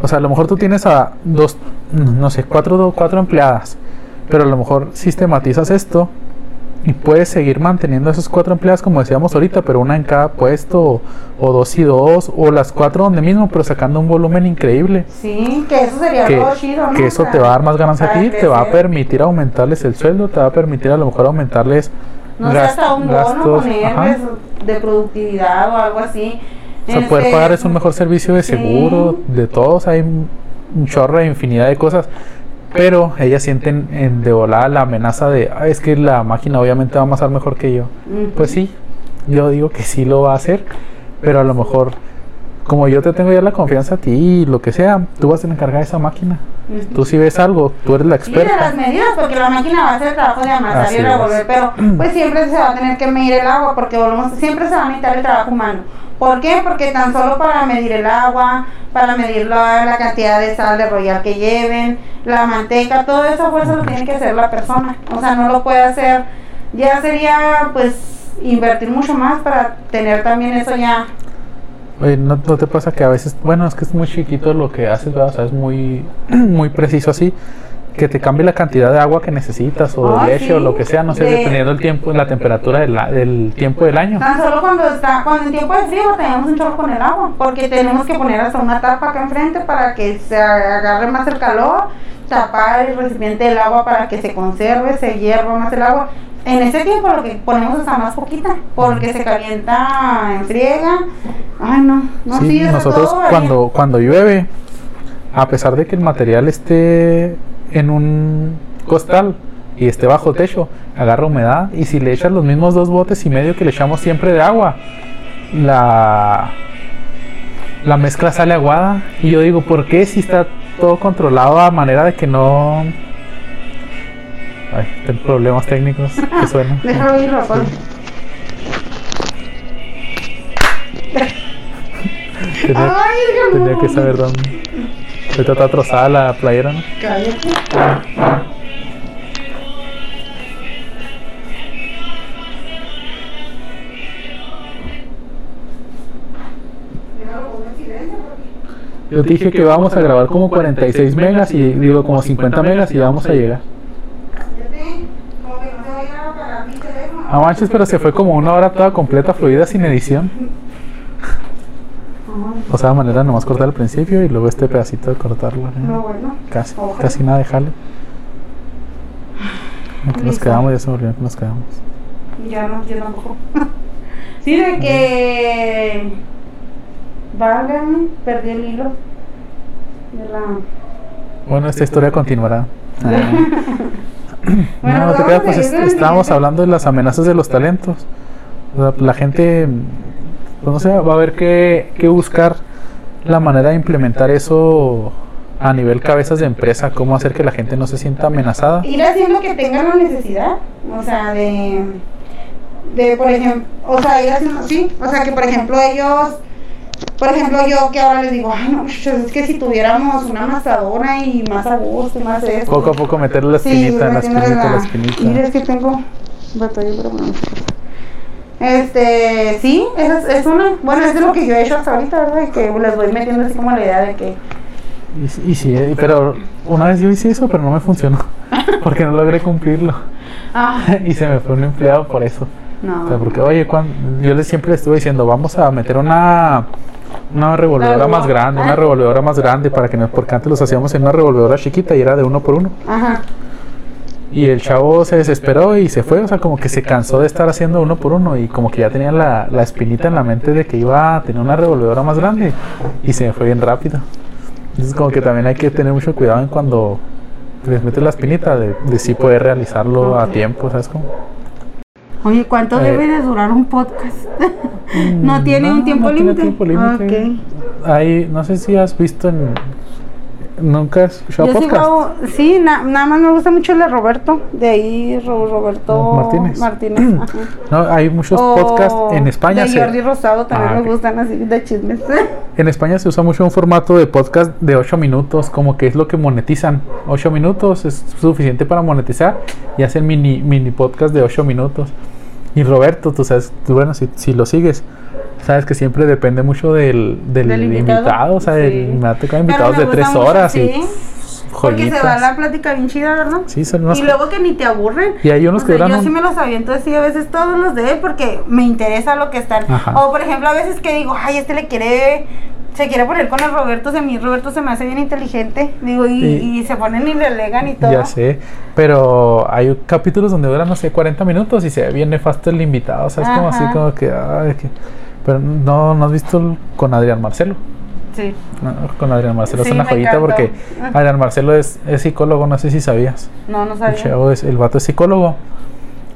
A: o sea, a lo mejor tú tienes a dos, no sé, cuatro, cuatro empleadas, pero a lo mejor sistematizas esto y puedes seguir manteniendo esos cuatro empleadas como decíamos ahorita, pero una en cada puesto, o, o dos y dos, o las cuatro donde mismo, pero sacando un volumen increíble.
B: Sí, que eso sería
A: Que,
B: algo chido, ¿no?
A: que eso te va a dar más ganancia a ti, te va a permitir aumentarles el sueldo, te va a permitir a lo mejor aumentarles
B: No sé, hasta un bono
A: gastos,
B: ponerles de productividad o algo así.
A: O sea, poder
B: Este,
A: pagar es un mejor servicio de
B: sí.
A: seguro, de todos, hay un chorro de infinidad de cosas. Pero ellas sienten en de volada la amenaza de, "Ah, es que la máquina obviamente va a amasar mejor que yo. Pues sí, yo digo que sí lo va a hacer, pero a lo mejor, como yo te tengo ya la confianza a ti y lo que sea, tú vas a encargar de esa máquina.
B: Ujú.
A: Tú si ves algo, tú eres la
B: Sí, de las
A: experta.
B: medidas, porque la máquina va a hacer el trabajo de amasar
A: Así
B: y revolver,
A: es.
B: pero pues siempre se va a tener que medir el agua, porque volvemos, siempre se va a necesitar el trabajo humano. ¿Por qué? Porque tan solo para medir el agua, para medir la, cantidad de sal de royal que lleven, la manteca, todo eso fuerza lo tiene que hacer la persona. O sea, no lo puede hacer. Ya sería pues invertir mucho más para tener también eso ya.
A: Oye, ¿no, no te pasa que a veces, bueno, es que es muy chiquito lo que haces, ¿verdad? o sea, es muy, muy preciso así, que te cambie la cantidad de agua que necesitas o de leche
B: sí,
A: o lo que sea, no sé,
B: de-
A: dependiendo del tiempo, la temperatura del, tiempo del año.
B: Tan solo cuando está, cuando en tiempo de frío tenemos un chorro con el agua, porque tenemos que poner hasta una tapa acá enfrente para que se agarre más el calor, tapar el recipiente del agua para que se conserve, se hierva más el agua. En ese tiempo lo que ponemos hasta más poquita, porque se calienta en friega. Ay, no, no,
A: sí,
B: sí,
A: nosotros
B: todo
A: cuando, cuando llueve, a pesar de que el material esté en un costal y esté bajo techo, agarra humedad y si le echas los mismos dos botes y medio que le echamos siempre de agua, la, la mezcla sale aguada. Y yo digo, ¿por qué si está todo controlado a manera de que no Ay, tengo problemas técnicos que suenan.
B: Déjalo ir, Rafael.
A: Tenía, tenía que saber dónde. Ahorita está trozada la playera, ¿no?
B: Cállate.
A: Yo te dije que vamos a grabar como 46 megas y digo como 50 megas y vamos a llegar.
B: Como que no.
A: Ah, manches, pero se fue como una hora toda completa, fluida, sin edición. O sea, de manera nomás cortar al principio y luego este pedacito de cortarlo. ¿eh?
B: No, bueno.
A: Casi,
B: Ojalá.
A: casi nada de jale. ¿En qué nos quedamos? Ya se me olvidó qué nos quedamos.
B: Ya no, yo tampoco. sí, de que. Válgame, perdí el hilo. De la.
A: Bueno, esta historia continuará.
B: Bueno,
A: no, no te creas, pues estábamos hablando de las amenazas de los talentos. O sea, la gente, pues no sé, va a haber que, que buscar la manera de implementar eso a nivel cabezas de empresa, cómo hacer que la gente no se sienta amenazada.
B: Ir haciendo que tengan la necesidad. O sea, de. De, por ejemplo. O sea, ir haciendo. Sí, o sea, que por ejemplo ellos. Por ejemplo, yo que ahora les digo, ay, no, pues, es que si tuviéramos una amasadora y más a gusto y más esto.
A: Poco a poco meterle la
B: Sí,
A: espinita, la
B: metiéndole
A: espinita, la
B: la-
A: espinita.
B: Mira, es que tengo batalla, bueno. Este, sí, es, es una. Bueno, es lo que yo he hecho hasta ahorita, ¿verdad? Y que les voy metiendo así como la idea de que.
A: Y, y sí, pero una vez yo hice eso, pero no me funcionó. Porque no logré cumplirlo.
B: Ah,
A: y se me fue un empleado por eso.
B: no.
A: O sea, porque, oye, cuan- yo les siempre les estuve diciendo, vamos a meter una, una revolvedora más grande, una revolvedora más grande, para que no, porque antes los hacíamos en una revolvedora chiquita y era de uno por uno.
B: Ajá.
A: Y el chavo se desesperó y se fue, o sea, como que se cansó de estar haciendo uno por uno y como que ya tenía la, la espinita en la mente de que iba a tener una revolvedora más grande y se me fue bien rápido. Entonces, como que también hay que tener mucho cuidado en cuando les metes la espinita de, de sí poder realizarlo a tiempo, ¿sabes cómo?
B: Oye, ¿cuánto
A: Eh,
B: debe de durar un podcast? ¿No tiene
A: no,
B: un tiempo
A: no tiene
B: límite?
A: tiempo límite.
B: Ok.
A: Hay, no sé si has visto en... ¿Nunca has escuchado
B: Yo
A: podcast?
B: sigo, sí, na- nada más me gusta mucho el de Roberto, de ahí Ro- Roberto
A: Martínez.
B: Martínez.
A: No, hay muchos
B: O
A: podcasts en España.
B: De
A: se-
B: Jordi Rosado también
A: Ah,
B: me gustan así de chismes.
A: En España se usa mucho un formato de podcast de 8 minutos, como que es lo que monetizan. 8 minutos es suficiente para monetizar y hacen mini, mini podcast de 8 minutos. Y Roberto, tú sabes, tú, bueno, si, si lo sigues, sabes que siempre depende mucho del, del,
B: Del
A: invitado.
B: invitado,
A: O sea,
B: sí.
A: el- me ha tocado invitados de
B: gusta
A: 3
B: mucho,
A: horas
B: sí,
A: y
B: Porque se da la plática bien chida, ¿verdad?
A: Sí, son unos-
B: Y luego que ni te aburren.
A: Y hay unos
B: O
A: que
B: sea, yo
A: un-
B: sí me los aviento así a veces todos los de él porque me interesa lo que están.
A: Ajá.
B: O por ejemplo a veces que digo, ay, este le quiere, se quiere poner con el Roberto, se mi Roberto se me hace bien inteligente. Digo, y,
A: Y-
B: y se ponen y le alegan y todo.
A: Ya sé, pero hay capítulos donde duran, no sé, 40 minutos y se ve bien nefasto el invitado, o sea, es como así como que, ay, que- Pero no, ¿no has visto el- con Adrián Marcelo?
B: Sí.
A: No, con Adrián Marcelo
B: Sí,
A: es una joyita
B: encantó.
A: porque. Adrián Marcelo es, es psicólogo, no sé si sabías.
B: No, no
A: El,
B: sabía.
A: chavo es, el vato es psicólogo.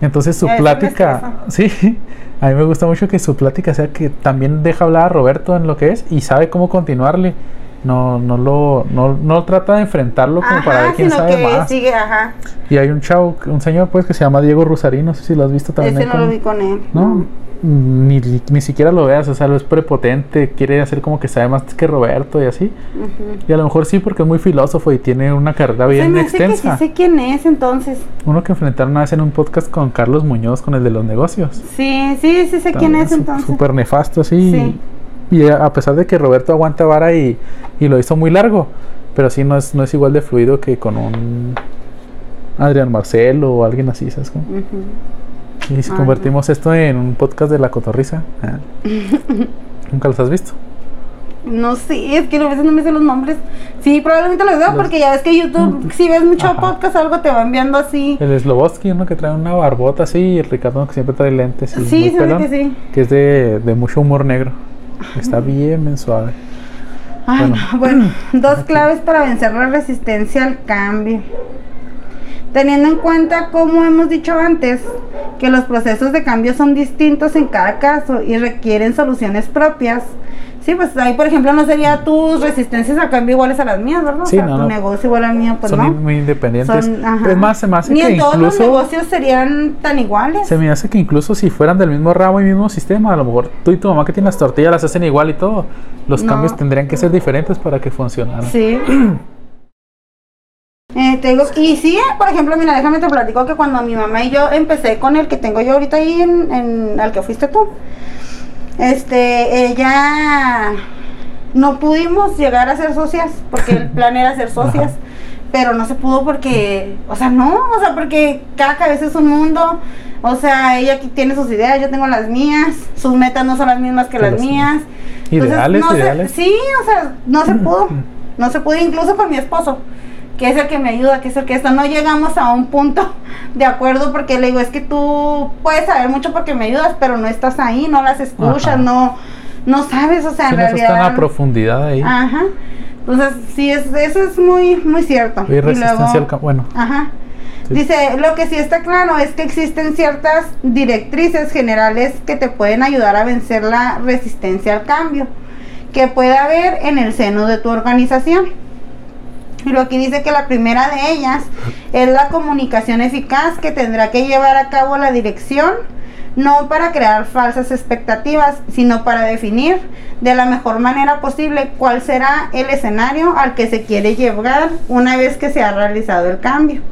A: Entonces su plática, sí, a mí me gusta mucho que su plática sea que también deja hablar a Roberto en lo que es y sabe cómo continuarle. No, no lo, no, no trata de enfrentarlo como para ver quién
B: sino
A: sabe
B: que
A: más.
B: sigue, ajá.
A: Y hay un chavo, un señor pues que se llama Diego Rusarín, no sé si lo has visto también.
B: Ese no lo vi con él.
A: No, ni, ni siquiera lo veas, o sea, lo es prepotente, quiere hacer como que sabe más que Roberto y así. Y a lo mejor sí porque es muy filósofo y tiene una carrera bien
B: me hace que sí
A: extensa.
B: sé quién es entonces.
A: Uno que enfrentaron una vez en un podcast con Carlos Muñoz, con el de los negocios.
B: Sí, sí, sí sé quién es entonces.
A: Súper nefasto así.
B: Sí.
A: Y a pesar de que Roberto aguanta vara y, y lo hizo muy largo, pero sí no es, no es igual de fluido que con un Adrián Marcelo o alguien así, ¿sabes? cómo? Y si
B: Ah,
A: convertimos esto en un podcast de la cotorriza. ah. ¿Nunca los has visto?
B: No sé, es que a veces no me sé los nombres. Sí, probablemente los veo
A: Los-
B: porque ya ves que YouTube, si ves mucho
A: Ajá.
B: podcast algo, te va enviando así.
A: El Sloboski, uno que trae una barbota así, y el Ricardo que siempre trae lentes. y
B: Sí,
A: pelón,
B: que sí.
A: que es de, de mucho humor negro. Está bien, bien suave.
B: Ay,
A: Bueno.
B: no, bueno, dos claves para vencer la resistencia al cambio. Teniendo en cuenta, como hemos dicho antes, que los procesos de cambio son distintos en cada caso y requieren soluciones propias, Sí, pues ahí, por ejemplo, no sería tus resistencias a cambio iguales a las mías, ¿verdad?
A: Sí,
B: o sea,
A: no,
B: tu
A: no.
B: negocio igual al mío, pues
A: Son
B: no.
A: muy independientes.
B: Son-
A: es más, se me hace
B: Ni
A: que
B: en todos los
A: incluso.
B: negocios serían tan iguales.
A: Se me hace que incluso si fueran del mismo ramo y mismo sistema, a lo mejor tú y tu mamá que tienen las tortillas las hacen igual y todo. Los
B: No.
A: cambios tendrían que ser diferentes para que funcionaran.
B: Sí. Eh, te digo, y sí, eh, por ejemplo, mira, déjame te platico que cuando mi mamá y yo empecé con el que tengo yo ahorita ahí en, en al que fuiste tú, este, ella no pudimos llegar a ser socias, porque el plan era ser socias, pero no se pudo porque, o sea, no, o sea, porque cada cabeza es un mundo, o sea, ella aquí tiene sus ideas, yo tengo las mías, sus metas no son las mismas que las mías. Entonces,
A: Ideales,
B: no se-
A: ideales.
B: sí, o sea, no se pudo. No se pudo, incluso con mi esposo, que es el que me ayuda, que es el que esto. No llegamos a un punto de acuerdo porque le digo, es que tú puedes saber mucho porque me ayudas, pero no estás ahí, no las escuchas,
A: Ajá.
B: no, no sabes, o sea,
A: Sí,
B: en realidad.
A: tan a profundidad ahí.
B: Ajá. Entonces, sí, es, eso es muy, muy cierto.
A: Y
B: Y
A: resistencia
B: luego-
A: al cambio. Bueno,
B: Ajá.
A: Sí.
B: Dice, lo que sí está claro es que existen ciertas directrices generales que te pueden ayudar a vencer la resistencia al cambio que puede haber en el seno de tu organización. Lo aquí dice que la primera de ellas es la comunicación eficaz que tendrá que llevar a cabo la dirección, no para crear falsas expectativas, sino para definir de la mejor manera posible cuál será el escenario al que se quiere llegar una vez que se ha realizado el cambio.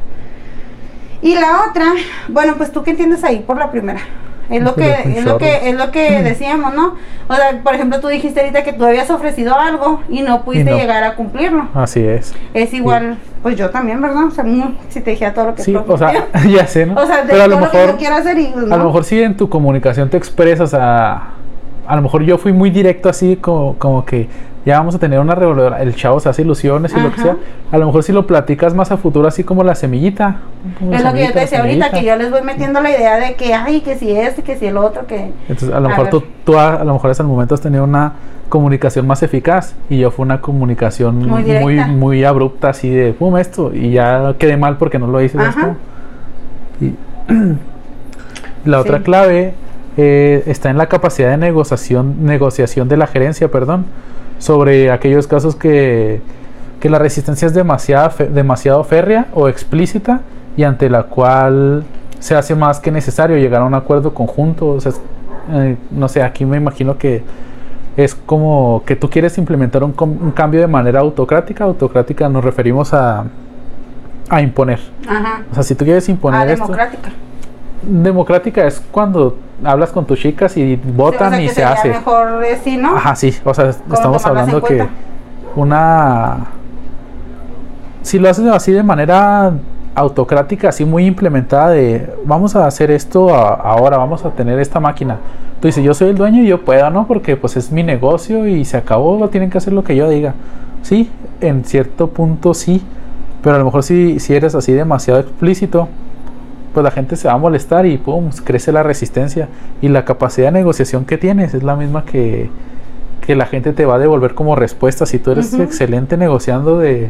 B: Y la otra, bueno, pues tú qué entiendes ahí por la primera. Es lo que, es lo que, es lo que decíamos, ¿no? O sea, por ejemplo, tú dijiste ahorita que tú habías ofrecido algo y no pudiste
A: no.
B: llegar a cumplirlo.
A: así es.
B: Es igual, pues yo también, ¿verdad? O sea, mm, si te dijera todo lo que
A: Sí, o sea, ya sé, ¿no?
B: o sea, de
A: Pero a lo
B: todo lo que
A: mejor,
B: yo quiero hacer y
A: a lo mejor sí en tu comunicación te expresas a. A lo mejor yo fui muy directo así, como, como que ya vamos a tener una revolvedora. El chavo se hace ilusiones y lo que sea. A lo mejor si lo platicas más a futuro, así como la semillita. como
B: es
A: la
B: lo que yo te decía ahorita, que yo les voy metiendo la idea de que, ay, que si este, que si el otro, que...
A: Entonces, a lo
B: A
A: mejor
B: ver.
A: tú, tú a, a lo mejor hasta el momento has tenido una comunicación más eficaz y yo fue una comunicación
B: Muy
A: muy, abrupta, así de, pum, esto, y ya quedé mal porque no lo hice. ¿sabes
B: Ajá.
A: cómo? Y la otra
B: Sí.
A: clave eh, está en la capacidad de negociación, negociación de la gerencia, perdón, sobre aquellos casos que, que la resistencia es demasiado, demasiado férrea o explícita y ante la cual se hace más que necesario llegar a un acuerdo conjunto. O sea, es- eh, no sé, aquí me imagino que es como que tú quieres implementar un, un cambio de manera autocrática. Autocrática nos referimos a, a imponer.
B: Ajá.
A: O sea, si tú quieres imponer esto,
B: democrática.
A: Democrática es cuando hablas con tus chicas y votan
B: o sea,
A: y
B: que
A: se
B: sería
A: hace.
B: mejor, eh, sí, ¿no?
A: Ajá, sí. O sea, estamos hablando que una. Si lo haces así de manera autocrática, así muy implementada, de vamos a hacer esto a- ahora, vamos a tener esta máquina. Tú dices, yo soy el dueño y yo puedo, ¿no? Porque pues es mi negocio y se acabó, tienen que hacer lo que yo diga. Sí, en cierto punto sí, pero a lo mejor si, si eres así demasiado explícito, pues la gente se va a molestar y pum, crece la resistencia. Y la capacidad de negociación que tienes es la misma que, que la gente te va a devolver como respuesta. Si tú eres excelente negociando de,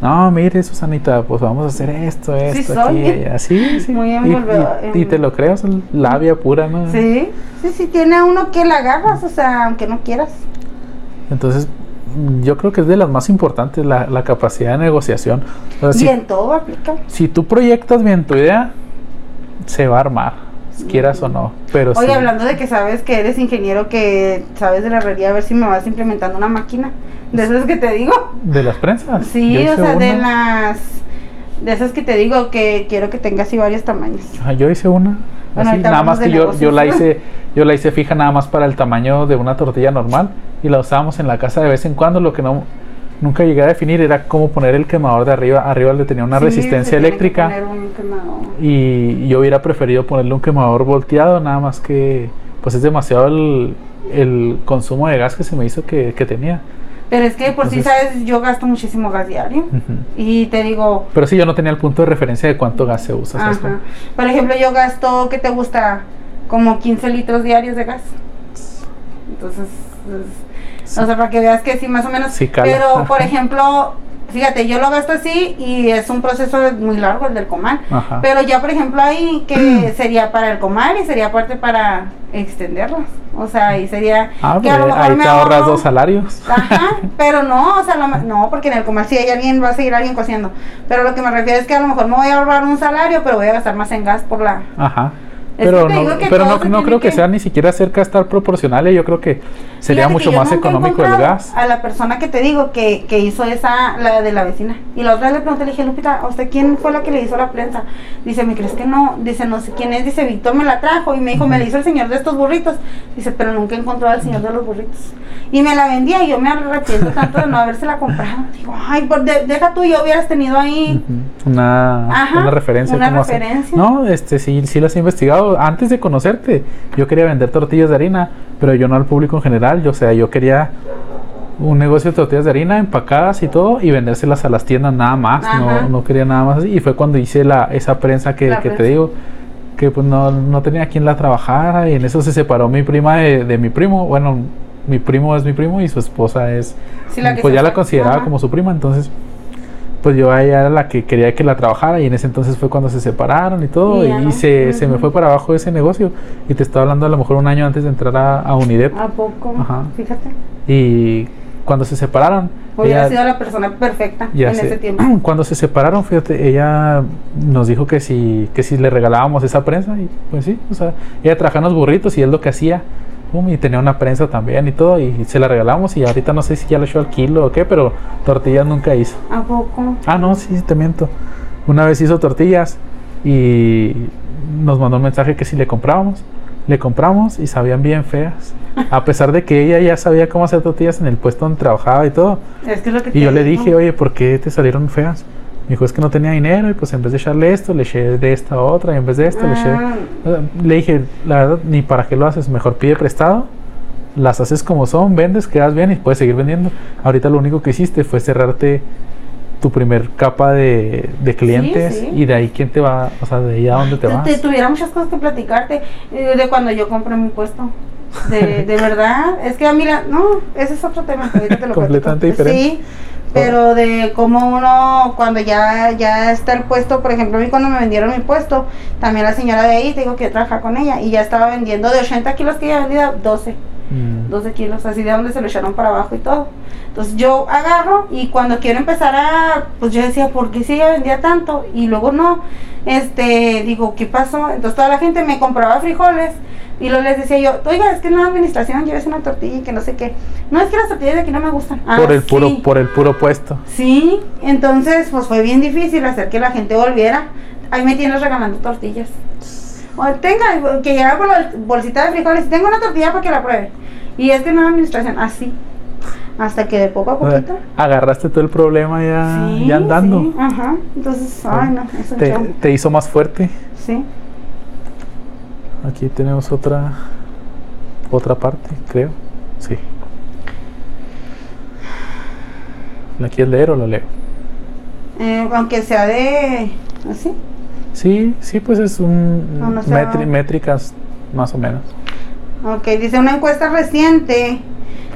A: no, mire, Susanita, pues vamos a hacer esto, esto,
B: Sí
A: aquí,
B: soy.
A: así, sí.
B: Muy
A: y, y- te lo creas, labia pura, ¿no?
B: Sí, sí, sí, tiene uno que la agarras, o sea, aunque no quieras.
A: Entonces, yo creo que es de las más importantes la, la capacidad de negociación. O sea, si-
B: Y en todo aplica.
A: si tú proyectas bien tu idea, se va a armar, quieras o no. Pero
B: Oye,
A: sí,
B: hablando de que sabes que eres ingeniero, que sabes de la herrería, a ver si me vas implementando una máquina. De esas que te digo.
A: de las prensas.
B: Sí, o sea, de las. De esas que te digo que quiero que tengas así varios tamaños.
A: Ah, yo hice una.
B: Bueno,
A: así, nada más que yo, yo la hice, yo la hice fija nada más para el tamaño de una tortilla normal y la usábamos en la casa de vez en cuando. Lo que no nunca llegué a definir era cómo poner el quemador de arriba. Arriba le tenía una
B: Sí,
A: resistencia eléctrica
B: poner un quemador.
A: y yo hubiera preferido ponerle un quemador volteado, nada más que pues es demasiado el, el consumo de gas que se me hizo que, que tenía.
B: Pero es que por si sabes, yo gasto muchísimo gas diario. Y te digo,
A: Pero sí, yo no tenía el punto de referencia de cuánto gas se usa.
B: por ejemplo, yo gasto, ¿qué te gusta? Como 15 litros diarios de gas. Entonces, o sea, para que veas que sí, más o menos.
A: Sí.
B: Pero, por ejemplo, fíjate, yo lo gasto así y es un proceso muy largo el del comal.
A: Ajá.
B: Pero ya, por ejemplo, ahí que sería para el comal y sería aparte para extenderlos. O sea, ahí sería.
A: Ah,
B: que a lo mejor
A: ahí
B: me
A: te ahorras
B: ahorro-
A: dos salarios.
B: Ajá, pero no, o sea, lo no, porque en el comal sí hay alguien, va a seguir alguien cociendo. Pero lo que me refiero es que a lo mejor me voy a ahorrar un salario, pero voy a gastar más en gas por la.
A: Ajá. Pero no, pero no, no creo que,
B: que-
A: sea ni siquiera cerca estar proporcional. y Yo creo que sería
B: Fíjate
A: mucho más económico el gas.
B: A la persona que te digo que, que hizo esa, la de la vecina. Y la otra vez le pregunté, le dije, Lupita, ¿a ¿usted quién fue la que le hizo la prensa? Dice, ¿me crees que no? Dice, no sé quién es. Dice, Víctor me la trajo. Y me dijo, me la hizo el señor de estos burritos. Dice, pero nunca encontró al señor de los burritos. Y me la vendía y yo me arrepiento tanto de no habérsela comprado. Digo, ay, por de- deja tú, yo hubieras tenido ahí.
A: Una,
B: Ajá,
A: una referencia.
B: una referencia.
A: No, este sí, sí las he investigado. Antes de conocerte, yo quería vender tortillas de harina, pero yo no al público en general. Yo, o sea, yo quería un negocio de tortillas de harina empacadas y todo y vendérselas a las tiendas nada más. No, no quería nada más así. Y fue cuando hice la, esa prensa que, que te
B: prensa.
A: digo. Que pues no, no tenía quien la trabajara y en eso se separó mi prima de, de mi primo. Bueno, mi primo es mi primo y su esposa es
B: Sí, la
A: pues ya la consideraba
B: Ajá.
A: como su prima, entonces pues yo a ella era la que quería que la trabajara y en ese entonces fue cuando se separaron y todo
B: Y
A: y,
B: ya no.
A: se, se me fue para abajo ese negocio y te estaba hablando a lo mejor un año antes de entrar a, a Unidep
B: ¿A poco?
A: Ajá.
B: Fíjate.
A: y cuando se separaron
B: Hubiera
A: ella-
B: sido la persona perfecta en
A: sé.
B: ese tiempo.
A: cuando se separaron fíjate ella nos dijo que si que si le regalábamos esa prensa y pues sí o sea ella trabajaba en los burritos y es lo que hacía pum, y tenía una prensa también y todo y se la regalamos y ahorita no sé si ya lo echó al kilo o qué pero tortillas nunca hizo
B: ¿A poco?
A: Ah, no, sí, te miento. Una vez hizo tortillas y nos mandó un mensaje que si le comprábamos. Le compramos y sabían bien feas. A pesar de que ella ya sabía cómo hacer tortillas en el puesto donde trabajaba y todo.
B: Es que es lo que
A: Y yo le dije, oye, ¿por qué te salieron feas? Me dijo, es que no tenía dinero y pues en vez de echarle esto, le eché de esta otra y en vez de esto le eché...
B: Ah,
A: Le dije, la verdad, ni para qué lo haces, mejor pide prestado, las haces como son, vendes, quedas bien y puedes seguir vendiendo. Ahorita lo único que hiciste fue cerrarte tu primer capa de, de clientes
B: sí.
A: y de ahí quién te va, o sea, de ahí a dónde te vas.
B: te- tuviera muchas cosas que platicarte eh, de cuando yo compré mi puesto. De, de verdad, es que mira, no, ese es otro tema. que te lo
A: Completamente
B: platico.
A: diferente.
B: Sí, pero de cómo uno, cuando ya, ya está el puesto, por ejemplo, a mí cuando me vendieron mi puesto, también la señora de ahí, te digo que yo trabajaba con ella y ya estaba vendiendo de 80 kilos que ella vendía 12.
A: Mm.
B: 12 kilos, así de donde se lo echaron para abajo y todo. Entonces yo agarro y cuando quiero empezar a, pues yo decía, ¿por qué si ella vendía tanto? Y luego no, este, digo, ¿qué pasó? Entonces toda la gente me compraba frijoles y luego les decía yo, oiga, es que en la administración lleves una tortilla y que no sé qué. No, es que las tortillas de aquí no me gustan. "Ah,
A: por el puro,
B: sí".
A: por el puro puesto.
B: Sí, entonces pues fue bien difícil hacer que la gente volviera. Ahí me tienes regalando tortillas. Tenga, que llegaba con la bolsita de frijoles, tengo una tortilla para que la pruebe. Y es que no administración, así. Hasta que de poco a poquito.
A: agarraste todo el problema ya,
B: Sí,
A: ya andando.
B: sí, ajá. Entonces, ay no, es un
A: Te,
B: show.
A: te hizo más fuerte.
B: Sí.
A: Aquí tenemos otra otra parte, creo. Sí. ¿La quieres leer o la leo?
B: Eh, aunque sea de así.
A: Sí, sí, pues es un
B: No, sé.
A: métricas más o menos.
B: Ok, dice una encuesta reciente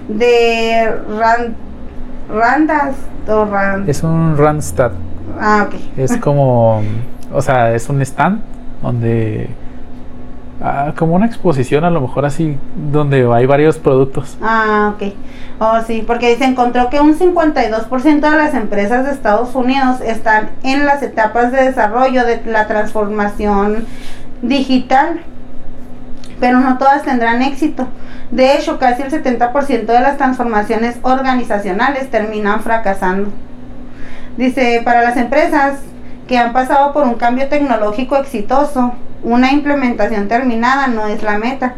B: de Ran, Randas o Ran-
A: Es un Randstad.
B: Ah, ok.
A: Es como, o sea, es un stand donde ah, como una exposición a lo mejor así donde hay varios productos.
B: Ah, ok. Oh, sí, porque se encontró que un 52% de las empresas de Estados Unidos están en las etapas de desarrollo de la transformación digital, pero no todas tendrán éxito. De hecho, casi el 70% de las transformaciones organizacionales terminan fracasando. Dice, para las empresas que han pasado por un cambio tecnológico exitoso, una implementación terminada no es la meta.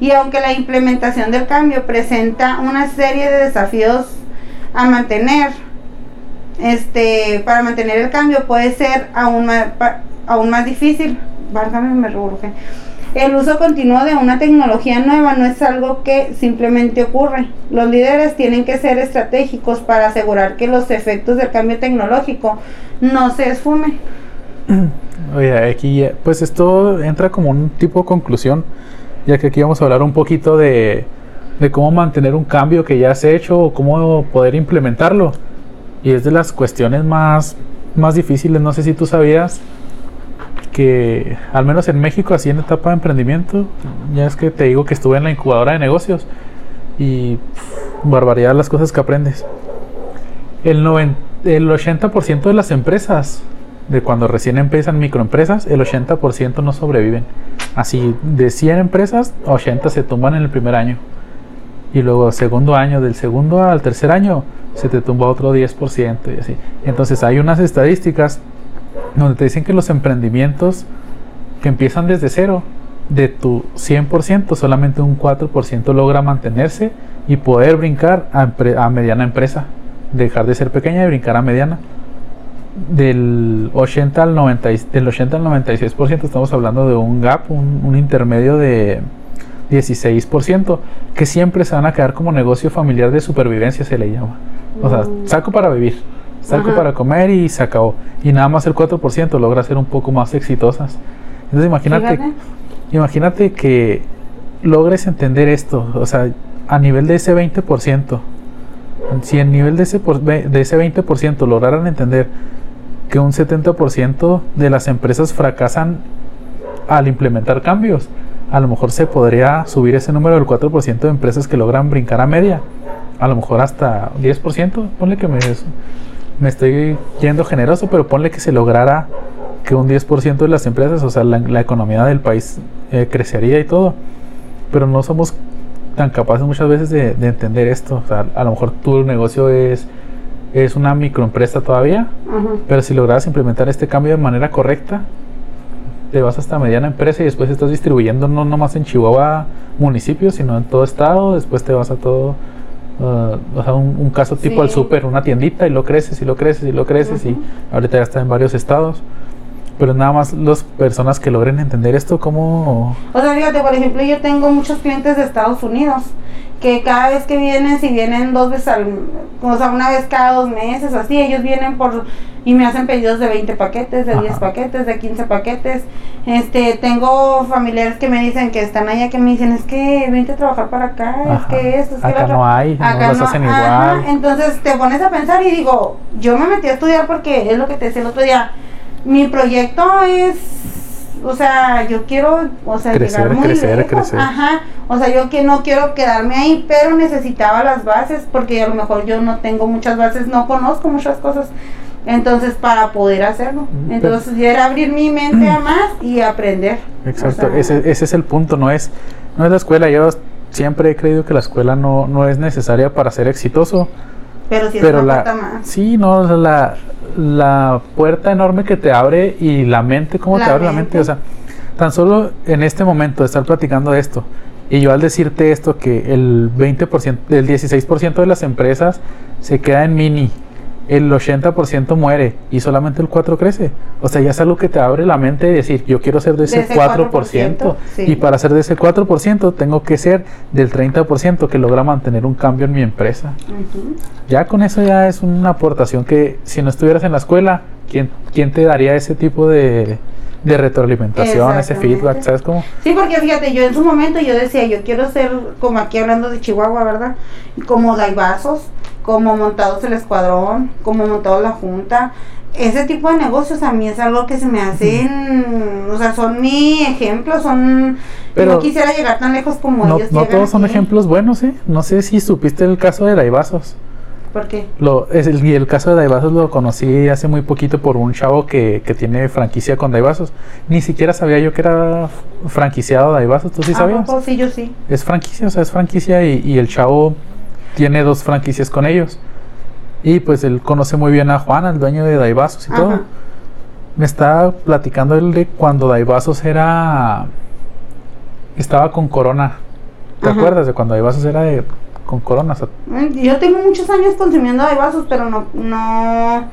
B: Y aunque la implementación del cambio presenta una serie de desafíos a mantener, este, para mantener el cambio puede ser aún más, aún más difícil. Válgame, me revolujé. El uso continuo de una tecnología nueva no es algo que simplemente ocurre. Los líderes tienen que ser estratégicos para asegurar que los efectos del cambio tecnológico no se esfumen.
A: Oye, aquí pues esto entra como un tipo de conclusión, ya que aquí vamos a hablar un poquito de, de cómo mantener un cambio que ya se ha hecho o cómo poder implementarlo. Y es de las cuestiones más, más difíciles. No sé si tú sabías que, al menos en México, así en etapa de emprendimiento, ya es que te digo que estuve en la incubadora de negocios y pff, barbaridad las cosas que aprendes. El, noven- el 80% de las empresas, de cuando recién empiezan microempresas, el 80% no sobreviven. Así, de 100 empresas, 80 se tumban en el primer año. Y luego, segundo año, del segundo al tercer año, se te tumba otro 10% y así. Entonces, hay unas estadísticas donde te dicen que los emprendimientos que empiezan desde cero, de tu 100%, solamente un 4% logra mantenerse y poder brincar a, a mediana empresa. Dejar de ser pequeña y brincar a mediana. Del 80 al, 90, y- del 80 al 96% estamos hablando de un gap, un, un intermedio de 16%, que siempre se van a quedar como negocio familiar de supervivencia, se le llama. O sea,
B: Mm.
A: saco para vivir, saco
B: Ajá.
A: para comer y se acabó. Y nada más el 4% logra ser un poco más exitosas. Entonces imagínate,
B: Fíjate.
A: imagínate que logres entender esto, o sea, a nivel de ese 20%, si a nivel de ese, por- de ese 20% lograran entender que un 70% de las empresas fracasan al implementar cambios, a lo mejor se podría subir ese número del 4% de empresas que logran brincar a media, a lo mejor hasta 10%, ponle que me, me estoy yendo generoso, pero ponle que se lograra que un 10% de las empresas, o sea, la, economía del país eh, crecería y todo, pero no somos tan capaces muchas veces de, de entender esto, o sea, a lo mejor tu negocio es, es una microempresa todavía,
B: Ajá.
A: pero si logras implementar este cambio de manera correcta, te vas hasta mediana empresa y después estás distribuyendo no nomás en Chihuahua municipio, sino en todo estado, después te vas a todo, uh, o sea, un, un caso tipo al súper, una tiendita y lo creces y lo creces y lo creces y ahorita ya está en varios estados. Pero nada más las personas que logren entender esto, como
B: O sea, fíjate, por ejemplo, yo tengo muchos clientes de Estados Unidos que cada vez que vienen, si vienen dos veces al, o sea, una vez cada dos meses, así, ellos vienen por y me hacen pedidos de 20 paquetes, de 10
A: Ajá.
B: paquetes, de 15 paquetes. Este, tengo familiares que me dicen que están allá que me dicen, "Es que vente a trabajar para acá, es que esto, es que
A: Acá
B: otro".
A: no hay, no
B: Acá
A: las hacen
B: ajá,
A: igual.
B: Entonces te pones a pensar y digo, yo me metí a estudiar porque es lo que te decía el otro día. Mi proyecto es, o sea, yo quiero, o sea,
A: Crecer,
B: llegar muy
A: crecer,
B: lejos.
A: crecer.
B: Ajá. O sea, yo que no quiero quedarme ahí, pero necesitaba las bases porque a lo mejor yo no tengo muchas bases, no conozco muchas cosas. Entonces, para poder hacerlo.
A: Mm,
B: Entonces, ya era abrir mi mente a más y aprender.
A: Exacto,
B: O sea,
A: ese, ese es el punto, no es, no es la escuela. Yo siempre he creído que la escuela no, no es necesaria para ser exitoso,
B: Pero si
A: pero
B: es una
A: la,
B: puerta más.
A: sí, no, o sea, la, la puerta enorme que te abre y la mente, ¿cómo
B: La
A: te abre la
B: mente.
A: mente? O sea, tan solo en este momento de estar platicando de esto, y yo al decirte esto, que el 20%, el 16% de las empresas se queda en mini, el 80% muere y solamente el 4% crece. O sea, ya es algo que te abre la mente de decir, yo quiero ser de ese,
B: ese
A: 4%.
B: 4%, sí.
A: Y para ser de ese 4%, tengo que ser del 30% que logra mantener un cambio en mi empresa. Ya con eso ya es una aportación que si no estuvieras en la escuela, ¿quién, quién te daría ese tipo de, de retroalimentación, ese feedback? ¿Sabes cómo?
B: Sí, porque fíjate, yo en su momento yo decía, yo quiero ser como aquí hablando de Chihuahua, ¿verdad? Como Daibazos, como montados el escuadrón, como montados la junta. Ese tipo de negocios a mí es algo que se me hacen, o sea, son mi ejemplo, son...
A: Pero
B: no quisiera llegar tan lejos como
A: No,
B: ellos
A: no todos son ejemplos buenos, ¿eh? No sé si supiste el caso de Daibazos.
B: ¿Por qué?
A: Lo, es el, y el caso de Daibazos lo conocí hace muy poquito por un chavo que, que tiene franquicia con Daibazos. Ni siquiera sabía yo que era franquiciado Daibazos, ¿tú sí
B: ¿A
A: sabías?
B: poco? Sí, yo sí.
A: Es franquicia, o sea, es franquicia y, y el chavo tiene dos franquicias con ellos. Y pues él conoce muy bien a Juan, el dueño de Daibazos y todo. Me estaba platicando él de cuando Daibazos era. Estaba con Corona. ¿Te
B: Ajá.
A: acuerdas de cuando Daibazos era de- con Corona? O sea,
B: Mm, Yo tengo muchos años consumiendo Daibazos, pero no, no,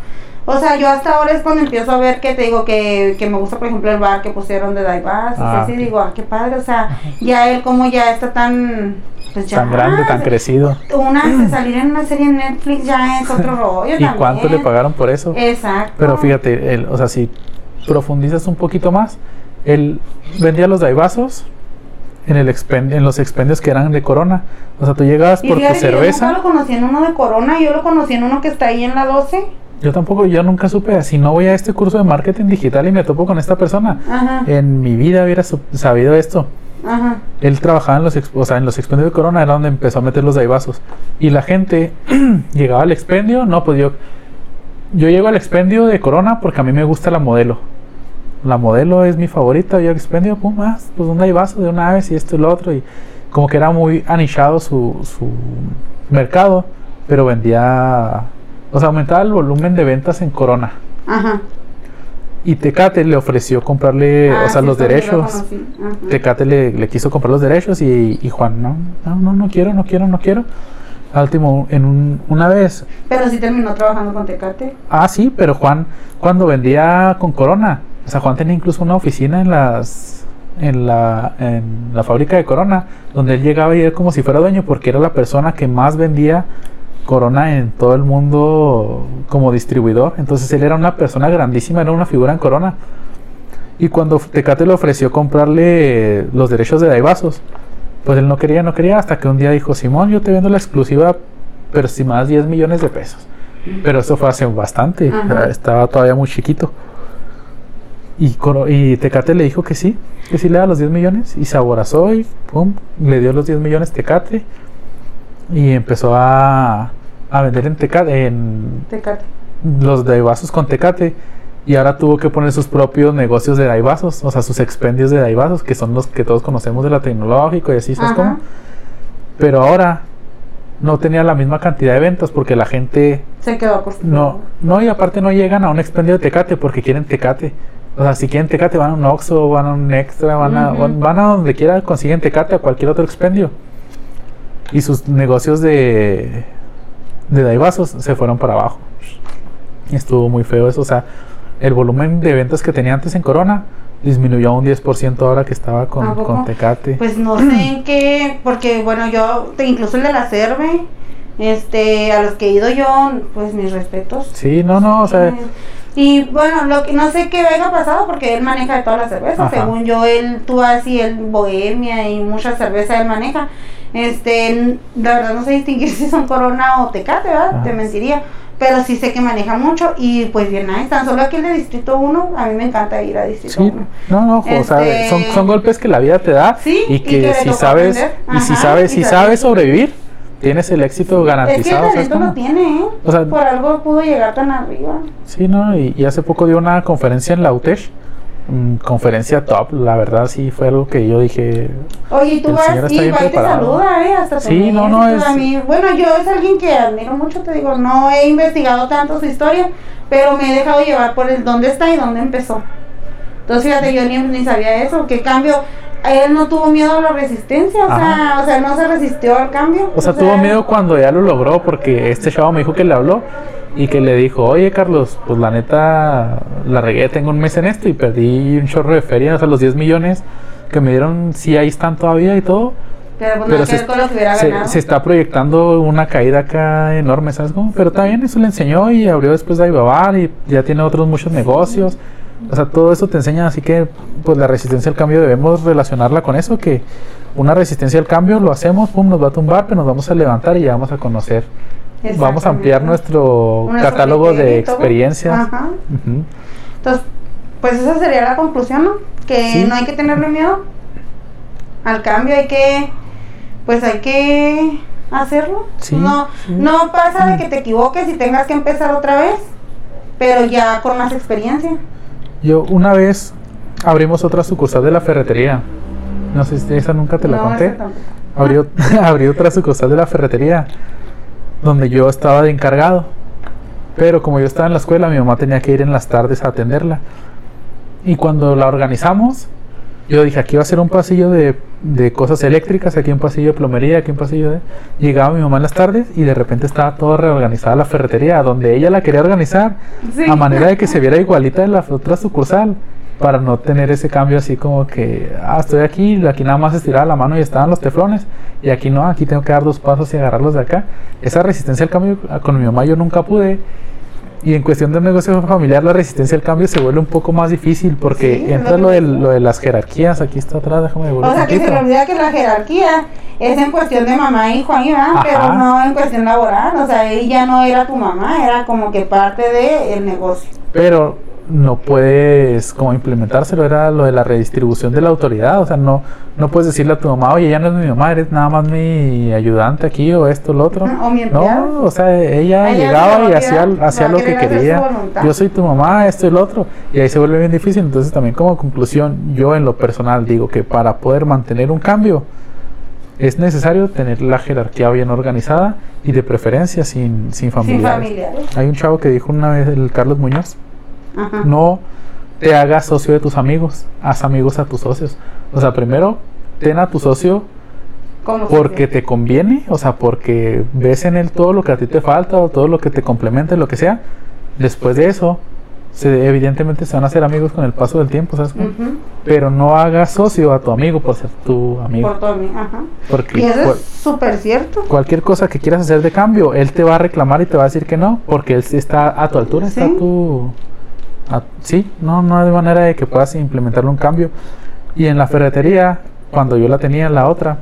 B: o sea, yo hasta ahora es cuando empiezo a ver que te digo que, que me gusta, por ejemplo, el bar que pusieron de Daibazos,
A: Ah,
B: así
A: ok.
B: digo, ah, qué padre, o sea, ya él como ya está tan, pues ya,
A: tan grande, tan crecido.
B: una, salir en una serie en Netflix ya es otro rollo
A: ¿Y cuánto le pagaron por eso?
B: Exacto.
A: Pero fíjate, él, o sea, si profundizas un poquito más, él vendía los Daibazos, en, el expen- en los expendios que eran de Corona. O sea, tú llegabas
B: Y
A: por tu
B: que Yo
A: cerveza.
B: nunca lo conocí en uno de Corona, yo lo conocí en uno que está ahí en la 12.
A: Yo tampoco, yo nunca supe, si no voy a este curso de marketing digital y me topo con esta persona,
B: Ajá,
A: en mi vida hubiera sabido esto.
B: ajá.
A: Él trabajaba en los, o sea, en los expendios de Corona, era donde empezó a meter los daibazos. Y la gente llegaba al expendio, no, pues yo, yo llego al expendio de Corona porque a mí me gusta la modelo. La modelo es mi favorita, yo expendio, pum, más, pues un daibazo de una vez y esto y lo otro. Y como que era muy anichado su, su mercado, pero vendía, o sea, aumentaba el volumen de ventas en Corona.
B: Ajá.
A: Y Tecate le ofreció comprarle,
B: Ah,
A: o sea,
B: sí,
A: los derechos. Tecate le, le quiso comprar los derechos y, y Juan, no, no, no, no quiero, no quiero, no quiero. Al último, en un- una vez,
B: Pero sí terminó trabajando con Tecate.
A: ah, sí, pero Juan, cuando vendía con Corona, sea, Juan tenía incluso una oficina en las, en la, en la fábrica de Corona, donde él llegaba y era como si fuera dueño, porque era la persona que más vendía Corona en todo el mundo como distribuidor. Entonces él era una persona grandísima, era una figura en Corona. Y cuando Tecate le ofreció comprarle los derechos de Daibazos, pues él no quería, no quería, hasta que un día dijo, Simón, yo te vendo la exclusiva, pero si más 10 millones de pesos. Pero eso fue hace bastante,
B: Ajá.
A: estaba todavía muy chiquito. Y, Tecate le dijo que sí, que sí le da los 10 millones, y se aborazó y pum, le dio los 10 millones Tecate, y empezó a, a vender en Tecate, en
B: Tecate.
A: los daibazos con Tecate y ahora tuvo que poner sus propios negocios de daibazos, o sea, sus expendios de daibazos, que son los que todos conocemos de la tecnológico y así, ¿sabes cómo? Pero ahora no tenía la misma cantidad de ventas porque la gente
B: Se quedó acostumbrado.
A: no, no y aparte no llegan a un expendio de Tecate porque quieren Tecate. O sea, si quieren Tecate van a un Oxxo, van a un Extra, van, a,
B: Ujú.
A: van- van a donde quiera, consiguen Tecate a cualquier otro expendio. Y sus negocios de, de daibazos se fueron para abajo. Estuvo muy feo eso. O sea, el volumen de ventas que tenía antes en Corona disminuyó un 10% ahora que estaba
B: ¿A
A: con, con Tecate.
B: Pues no sé en qué, porque bueno, yo, te- incluso el de la Cerve, este, a los que he ido yo, pues mis respetos.
A: sí, no, no, o sea,
B: Eh, Y bueno, lo que no sé qué haya pasado porque él maneja de todas las cervezas.
A: Ajá.
B: Según yo, él, tú así, el Bohemia y muchas cervezas él maneja. Este, la verdad no sé distinguir si son Corona o Tecate, ¿verdad?
A: Ajá.
B: Te mentiría. Pero sí sé que maneja mucho y pues bien, nice. Tan solo aquí el de Distrito 1, a mí me encanta ir a Distrito
A: Sí,
B: 1.
A: no, no, o sea,
B: Este-
A: son, son golpes que la vida te da
B: Sí,
A: y
B: y
A: que, si sabes y si sabes
B: y
A: si sabes sobrevivir, tienes el éxito
B: Es que el
A: garantizado.
B: tiene, ¿eh?
A: O sea-
B: Por algo pudo llegar tan arriba.
A: Sí, no, y, y hace poco dio una conferencia en la UTESH, mm, conferencia top, la verdad sí fue algo que yo dije,
B: Oye, tú vas y va y te saluda, ¿eh? Hasta
A: Sí, no, no, es-
B: a mí- Bueno, yo es alguien que admiro mucho, te digo, no he investigado tanto su historia, pero me he dejado llevar por el dónde está y dónde empezó. Entonces, fíjate, yo ni, ni sabía eso, que cambio, él no tuvo miedo a la resistencia, o sea, o sea, no se resistió al cambio.
A: o sea, tuvo miedo cuando ya lo logró porque este chavo me dijo que le habló y que le dijo, oye Carlos, pues la neta la regué, tengo un mes en esto y perdí un chorro de feria, o sea, los 10 millones que me dieron, sí ahí están todavía y todo.
B: Pero pues
A: pero se-
B: con lo que
A: se, está proyectando una caída acá enorme, ¿sabes cómo? Pero también eso le enseñó y abrió después de Ibabar y ya tiene otros muchos negocios. O sea, todo eso te enseña, así que pues la resistencia al cambio debemos relacionarla con eso, que una resistencia al cambio lo hacemos, pum, nos va a tumbar, pero nos vamos a levantar y ya vamos a conocer. Vamos a ampliar nuestro
B: Nuestro
A: catálogo de experiencias.
B: Ajá. Entonces, pues esa sería la conclusión, ¿no? Que
A: Sí.
B: no hay que tenerle miedo al cambio, hay que, pues hay que hacerlo.
A: Sí,
B: no,
A: sí.
B: no pasa de que te equivoques y tengas que empezar otra vez, pero ya con más experiencia.
A: Yo una vez abrimos otra sucursal de la ferretería. No sé si esa nunca te la
B: No,
A: conté. Abrió, abrió otra sucursal de la ferretería donde yo estaba de encargado. Pero como yo estaba en la escuela, mi mamá tenía que ir en las tardes a atenderla. Y cuando la organizamos, yo dije, aquí va a ser un pasillo de, de cosas eléctricas, aquí un pasillo de plomería, aquí un pasillo de... Llegaba mi mamá en las tardes y de repente estaba toda reorganizada la ferretería, donde ella la quería organizar
B: Sí.
A: a manera de que se viera igualita de la otra sucursal para no tener ese cambio así como que ah estoy aquí aquí nada más estiraba la mano y estaban los teflones y aquí no aquí tengo que dar dos pasos y agarrarlos de acá esa resistencia al cambio con mi mamá yo nunca pude Y en cuestión de un negocio familiar, la resistencia al cambio se vuelve un poco más difícil porque
B: Sí,
A: entra
B: lo
A: de, lo de las jerarquías. Aquí está atrás, déjame devolver
B: O sea que se le olvida que la jerarquía es en cuestión de mamá hijo ahí, ¿verdad?
A: Ajá.
B: Pero no en cuestión laboral. O sea, ella no era tu mamá, era como que parte del negocio.
A: Pero no puedes como implementárselo, era lo de la redistribución de la autoridad. O sea, no, no puedes decirle a tu mamá, oye, ya no es mi mamá, eres nada más mi ayudante aquí o esto, lo otro.
B: O mi.
A: No, o sea, ella
B: Ella
A: llegaba y hacía, hacía lo que quería. Yo soy tu mamá, esto y lo otro. Y ahí se vuelve bien difícil. Entonces también como conclusión, yo en lo personal digo que para poder mantener un cambio es necesario tener la jerarquía bien organizada y de preferencia sin, sin
B: Sin
A: familiares.
B: familiares.
A: Hay un chavo que dijo una vez, el Carlos Muñoz,
B: Ajá.
A: no te hagas socio de tus amigos, haz amigos a tus socios. O sea, primero ten a tu socio porque te conviene, o sea, porque ves en él todo lo que a ti te falta o todo lo que te complementa, lo que sea. Después de eso, se, evidentemente se van a hacer amigos con el paso del tiempo, ¿sabes? Pero no hagas socio a tu amigo por ser tu amigo.
B: Por todo mí, ajá.
A: Porque
B: Y eso es súper cierto.
A: cualquier cosa que quieras hacer de cambio, él te va a reclamar y te va a decir que no, porque él sí está a tu altura, está a tu... a- sí, no, no hay manera de que puedas implementarle un cambio. Y en la ferretería, cuando yo la tenía en la otra,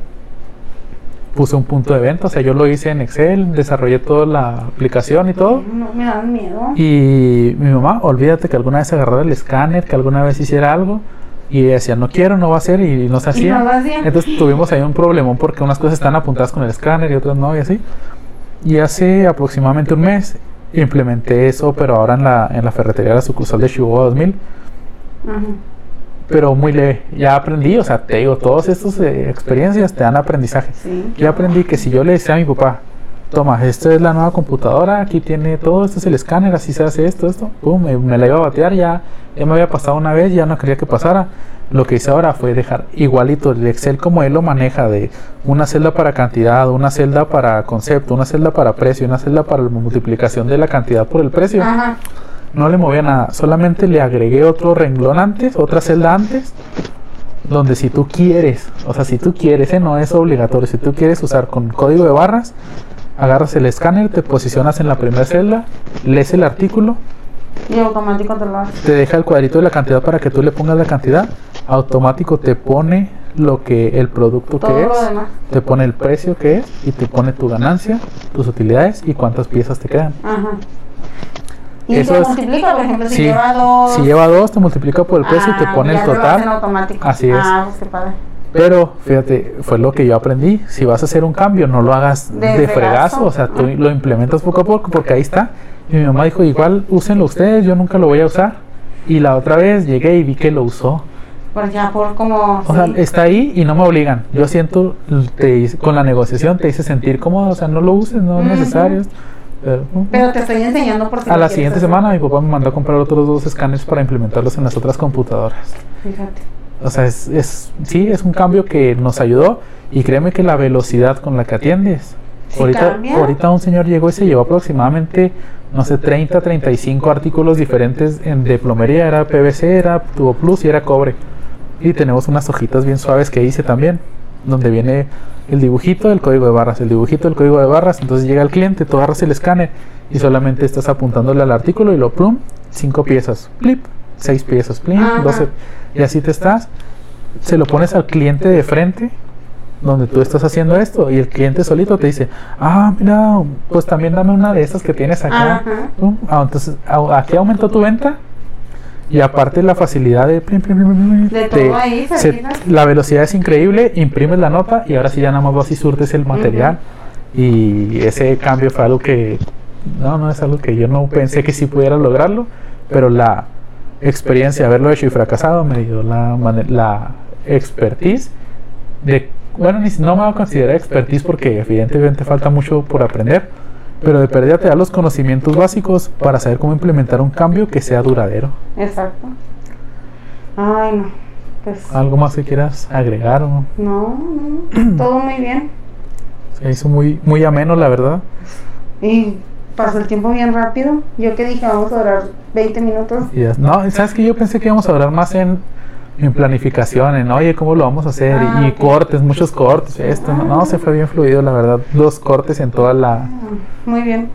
A: puse un punto de venta, o sea, yo lo hice en Excel, desarrollé toda la aplicación y todo.
B: No me dan miedo.
A: Y mi mamá, olvídate que alguna vez agarrara el escáner, que alguna vez hiciera algo. Y decía, no quiero, no va a hacer, y no se hacía.
B: no.
A: Entonces tuvimos ahí un problemón porque unas cosas están apuntadas con el escáner y otras no, y así. Y hace aproximadamente un mes implementé eso, pero ahora en la, en la ferretería de la sucursal de Chihuahua 2000.
B: Ajá.
A: Pero muy leve. Ya aprendí, o sea, te digo, todas estas eh, experiencias te dan aprendizaje.
B: Sí.
A: Yo aprendí que si yo le decía a mi papá, toma, esta es la nueva computadora, aquí tiene todo, este es el escáner, así se hace esto, esto, pum, me, me la iba a batear, ya, ya me había pasado una vez, ya no quería que pasara. Lo que hice ahora fue dejar igualito el Excel como él lo maneja, de una celda para cantidad, una celda para concepto, una celda para precio, una celda para la multiplicación de la cantidad por el precio.
B: Ajá.
A: No le movía nada, solamente le agregué otro renglón antes, otra celda antes, donde si tú quieres, o sea, si tú quieres, ¿eh? no es obligatorio, si tú quieres usar con código de barras, agarras el escáner, te posicionas en la primera celda, lees el artículo,
B: Y automático te lo hace.
A: te deja el cuadrito de la cantidad para que tú le pongas la cantidad, automático te pone lo que el producto
B: Todo
A: que es, te pone el precio que es y te pone tu ganancia, tus utilidades y cuántas piezas te quedan.
B: Ajá. Y
A: Eso es-
B: multiplica, por ejemplo, si lleva dos.
A: Si lleva dos, te multiplica por el precio y te
B: Ah,
A: pone el
B: ya lo hacen
A: total.
B: automático.
A: Así es.
B: Ah, pues qué padre.
A: Pero fíjate, fue lo que yo aprendí. Si vas a hacer un cambio, no lo hagas
B: De
A: de,
B: fregazo.
A: O sea, tú lo implementas poco a poco porque ahí está. Y mi mamá dijo, igual úsenlo ustedes, yo nunca lo voy a usar. Y la otra vez llegué y vi que lo usó.
B: Por ya por como.
A: O sea,
B: sí.
A: está ahí y no me obligan. Yo siento, te hice- con la negociación te hice sentir cómodo. O sea, no lo uses, no es necesario. Pero, uh,
B: Pero te estoy enseñando por si
A: a la siguiente
B: hacer.
A: semana mi papá me mandó a comprar otros dos escáneres para implementarlos en las otras computadoras.
B: Fíjate.
A: O sea, es, es, sí, es un cambio que nos ayudó y créeme que la velocidad con la que atiendes. Ahorita, ahorita un señor llegó y se llevó aproximadamente, no sé, 30, 35 artículos diferentes en, de plomería. Era PVC, era tubo plus y era cobre. Y tenemos unas hojitas bien suaves que hice también, donde viene el dibujito del código de barras, el dibujito del código de barras. Entonces llega el cliente, tú agarras el escáner y solamente estás apuntándole al artículo y lo plum, cinco piezas, flip 6 piezas,
B: plin,
A: 12, y así te estás. Se lo pones al cliente de frente, donde tú estás haciendo esto, y el cliente solito te dice, ah, mira, pues también dame una de estas que tienes acá. Ah, entonces, ah, aquí aumentó tu venta. Y aparte la facilidad de... La velocidad es increíble, imprimes la nota y ahora sí ya nada más vas y surtes el material. Y ese cambio fue algo que... No, no es algo que yo no pensé que sí pudiera lograrlo, pero la, experiencia de haberlo hecho y fracasado me dio la, la expertise de, bueno, ni, no me voy a considerar expertise porque evidentemente falta mucho por aprender, pero de pérdida te da los conocimientos básicos para saber cómo implementar un cambio que sea duradero.
B: Exacto. Ay, no. Pues.
A: ¿Algo más que quieras agregar? O?
B: No, no. Todo muy bien.
A: Se hizo muy, muy ameno, la verdad.
B: Y pasó el tiempo bien rápido. Yo que dije, vamos a durar 20 minutos.
A: No, ¿sabes que Yo pensé que íbamos a hablar más en, en planificación, en oye, ¿cómo lo vamos a hacer? Y-
B: Ah,
A: y cortes, muchos cortes, esto. No, no, se fue bien fluido, la verdad. Dos cortes en toda la...
B: Ah, Muy bien.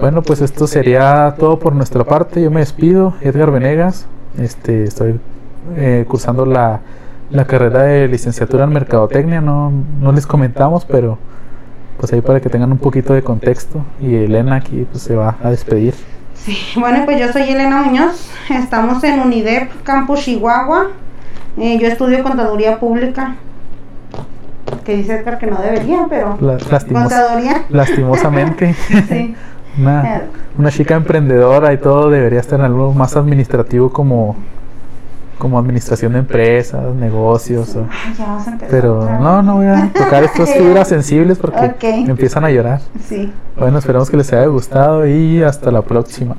A: Bueno, pues esto sería todo por nuestra parte. Yo me despido, Edgar Venegas. Este, estoy eh, cursando la, la carrera de licenciatura en mercadotecnia. No, no les comentamos, pero pues ahí para que tengan un poquito de contexto. Y Elena aquí pues, se va a despedir.
B: Sí, bueno, pues yo soy Elena Muñoz. Estamos en UNIDEP Campus Chihuahua. Eh, yo estudio contaduría pública. Que dice Edgar que no debería, pero.
A: La- lastimos-
B: Contaduría.
A: lastimosamente.
B: Sí.
A: una, una chica emprendedora y todo debería estar en algo más administrativo como, como administración de empresas, negocios. o-
B: Ay, ya vamos a
A: pero no, no voy a tocar estas fibras sensibles porque
B: Ok.
A: empiezan a llorar.
B: Sí.
A: Bueno, esperamos que les haya gustado y hasta la próxima.